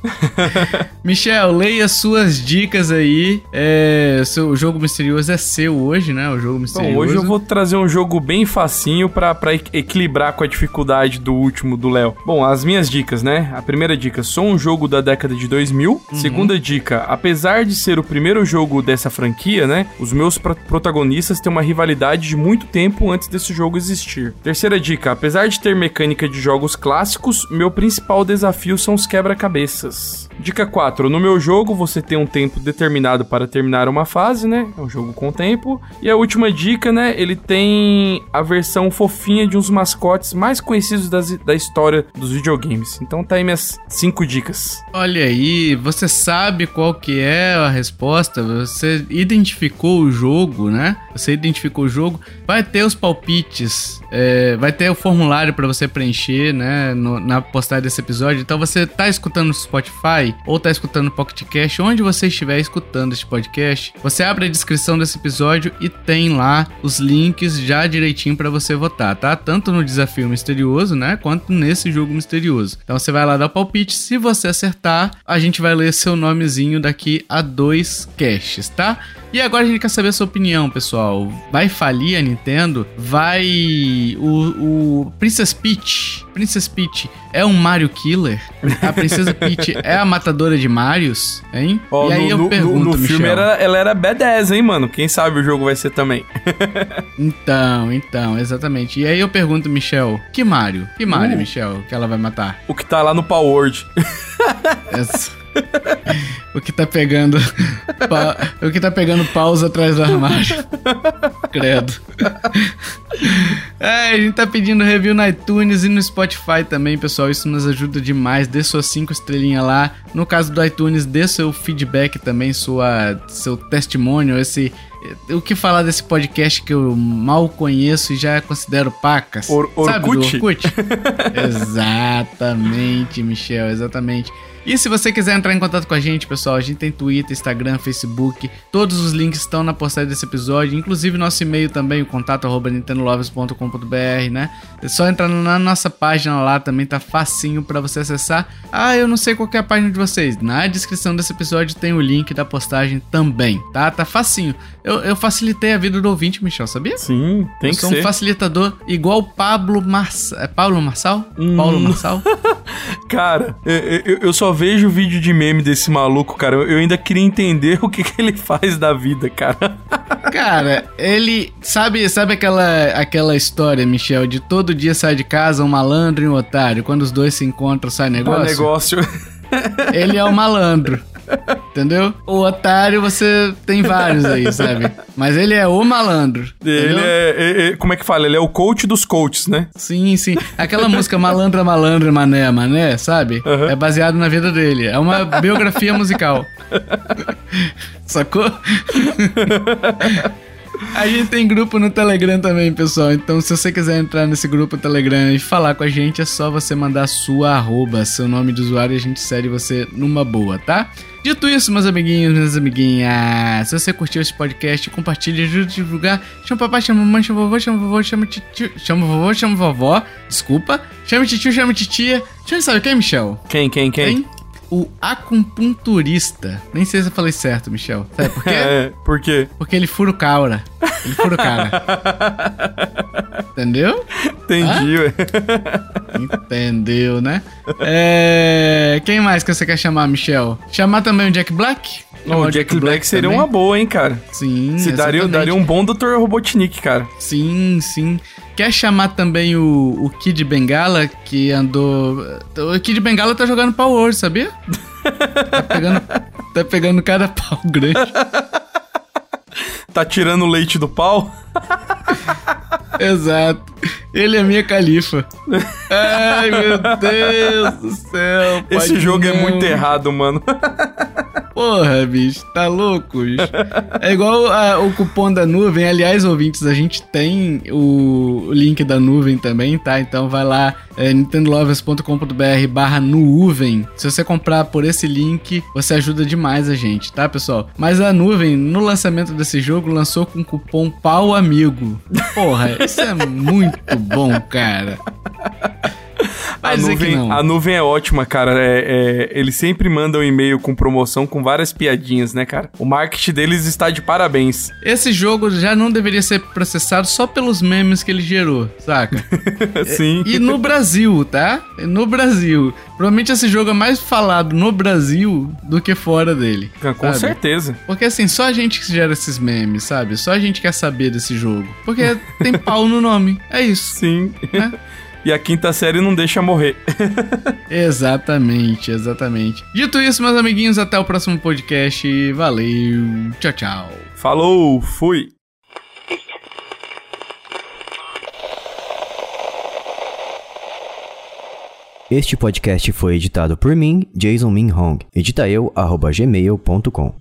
Speaker 1: Michel, leia suas dicas aí. É, seu, o jogo misterioso é seu hoje, né? O jogo jogo misterioso.
Speaker 2: Bom, hoje eu vou trazer um jogo bem facinho pra equilibrar com a dificuldade do último do Léo. Bom, as minhas dicas, né? A primeira dica, sou um jogo da década de 2000. Uhum. Segunda dica, apesar de ser o primeiro jogo dessa franquia, né? Os meus protagonistas têm uma rivalidade de muito tempo antes desse jogo existir. Terceira dica, apesar de ter mecânica de jogos clássicos, meu principal desafio são os quebra-cabeças. Dica 4. No meu jogo, você tem um tempo determinado para terminar uma fase, né? É um jogo com tempo. E a última dica, né? Ele tem a versão fofinha de uns mascotes mais conhecidos das, da história dos videogames. Então tá aí minhas 5 dicas.
Speaker 1: Olha aí, você sabe qual que é a resposta, você identificou o jogo, né? Você identificou o jogo, vai ter os palpites, é, vai ter o formulário para você preencher, né? No, na postagem desse episódio. Então você tá escutando no Spotify, ou tá escutando o Pocket onde você estiver escutando este podcast, você abre a descrição desse episódio e tem lá os links já direitinho para você votar, tá? Tanto no desafio misterioso, né, quanto nesse jogo misterioso. Então você vai lá dar palpite, se você acertar, a gente vai ler seu nomezinho daqui a dois caches, tá? E agora a gente quer saber a sua opinião, pessoal. Vai falir a Nintendo? Vai. O, o Princess Peach. Princess Peach é um Mario Killer? A Princesa Peach é a matadora de Marios? Hein?
Speaker 2: Oh, e aí no, eu pergunto, No, no filme era, ela era B10, hein, mano? Quem sabe o jogo vai ser também.
Speaker 1: então, então, exatamente. E aí eu pergunto, Michel, que Mario? Que Mario, uh, Michel, que ela vai matar?
Speaker 2: O que tá lá no Power Word.
Speaker 1: Essa. o que tá pegando. Pa... o que tá pegando pausa atrás do armário. Credo. É, a gente tá pedindo review no iTunes e no Spotify também, pessoal. Isso nos ajuda demais. Dê suas 5 estrelinhas lá. No caso do iTunes, dê seu feedback também, sua, seu testemunho, esse o que falar desse podcast que eu mal conheço e já considero pacas?
Speaker 2: Or Orkut? Sabe
Speaker 1: Orkut? exatamente, Michel, exatamente. E se você quiser entrar em contato com a gente, pessoal, a gente tem Twitter, Instagram, Facebook, todos os links estão na postagem desse episódio, inclusive nosso e-mail também, o contato arroba nintendolovers.com.br, né? É só entrar na nossa página lá, também tá facinho para você acessar. Ah, eu não sei qual é a página de vocês. Na descrição desse episódio tem o link da postagem também, tá? Tá facinho. Eu, eu facilitei a vida do ouvinte, Michel, sabia?
Speaker 2: Sim, tem eu que
Speaker 1: ser. Eu sou um facilitador igual Pablo Marçal. É Pablo Marçal? Hum. Paulo Marçal?
Speaker 2: Cara, eu, eu só vejo o vídeo de meme desse maluco, cara, eu ainda queria entender o que, que ele faz da vida, cara.
Speaker 1: Cara, ele. Sabe, sabe aquela, aquela história, Michel, de todo dia sai de casa um malandro e um otário. Quando os dois se encontram, sai negócio? Sai
Speaker 2: negócio.
Speaker 1: Ele é o malandro. Entendeu? O otário você tem vários aí, sabe? Mas ele é o malandro.
Speaker 2: Ele é, é, é, Como é que fala? Ele é o coach dos coaches, né?
Speaker 1: Sim, sim. Aquela música Malandra, Malandra, Mané, Mané, sabe? Uhum. É baseado na vida dele. É uma biografia musical. Sacou? A gente tem grupo no Telegram também, pessoal. Então, se você quiser entrar nesse grupo Telegram e falar com a gente, é só você mandar sua arroba, seu nome de usuário e a gente segue você numa boa, tá? Dito isso, meus amiguinhos, minhas amiguinhas, se você curtiu esse podcast, compartilhe, ajude a divulgar. Chama papai, chama mamãe, chama vovô, chama vovô, chama tio, chama vovô, chama vovó. Desculpa. Chama tio, chama titia. Eu saber quem, Michel?
Speaker 2: Quem, quem, quem? quem?
Speaker 1: o acupunturista. Nem sei se eu falei certo, Michel. Sabe por quê?
Speaker 2: É, por quê?
Speaker 1: Porque ele fura o caura. Ele fura o cara. Entendeu?
Speaker 2: Entendi, ué.
Speaker 1: Entendeu, né? É... Quem mais que você quer chamar, Michel? Chamar também o Jack Black?
Speaker 2: Oh, o Jack, Black, Black seria também? uma boa, hein, cara?
Speaker 1: Sim,
Speaker 2: Se daria, daria um bom Dr. Robotnik, cara.
Speaker 1: Sim, sim. Quer chamar também o, o Kid Bengala, que andou. O Kid Bengala tá jogando hoje, sabia? tá pegando, tá pegando cada pau grande.
Speaker 2: tá tirando o leite do pau?
Speaker 1: Exato. Ele é minha califa. Ai, meu Deus do céu.
Speaker 2: Esse jogo não. é muito errado, mano.
Speaker 1: Porra, bicho, tá louco, bicho. É igual a, o cupom da nuvem. Aliás, ouvintes, a gente tem o link da nuvem também, tá? Então vai lá, é, nintendolovers.com.br barra nuvem. Se você comprar por esse link, você ajuda demais a gente, tá, pessoal? Mas a nuvem, no lançamento desse jogo, lançou com cupom PAU Amigo. Porra, isso é muito bom, cara.
Speaker 2: a, nuvem, a nuvem é ótima, cara. É, é, eles sempre mandam um e-mail com promoção com várias piadinhas, né, cara? O marketing deles está de parabéns.
Speaker 1: Esse jogo já não deveria ser processado só pelos memes que ele gerou, saca?
Speaker 2: Sim.
Speaker 1: E, e no Brasil, tá? No Brasil. Provavelmente esse jogo é mais falado no Brasil do que fora dele.
Speaker 2: Com sabe? certeza.
Speaker 1: Porque assim, só a gente que gera esses memes, sabe? Só a gente quer saber desse jogo. Porque tem pau no nome. É isso.
Speaker 2: Sim. Né? E a quinta série não deixa morrer.
Speaker 1: exatamente, exatamente. Dito isso, meus amiguinhos, até o próximo podcast. Valeu, tchau, tchau.
Speaker 2: Falou, fui.
Speaker 3: Este podcast foi editado por mim, Jason Min Hong. Edita eu, gmail.com.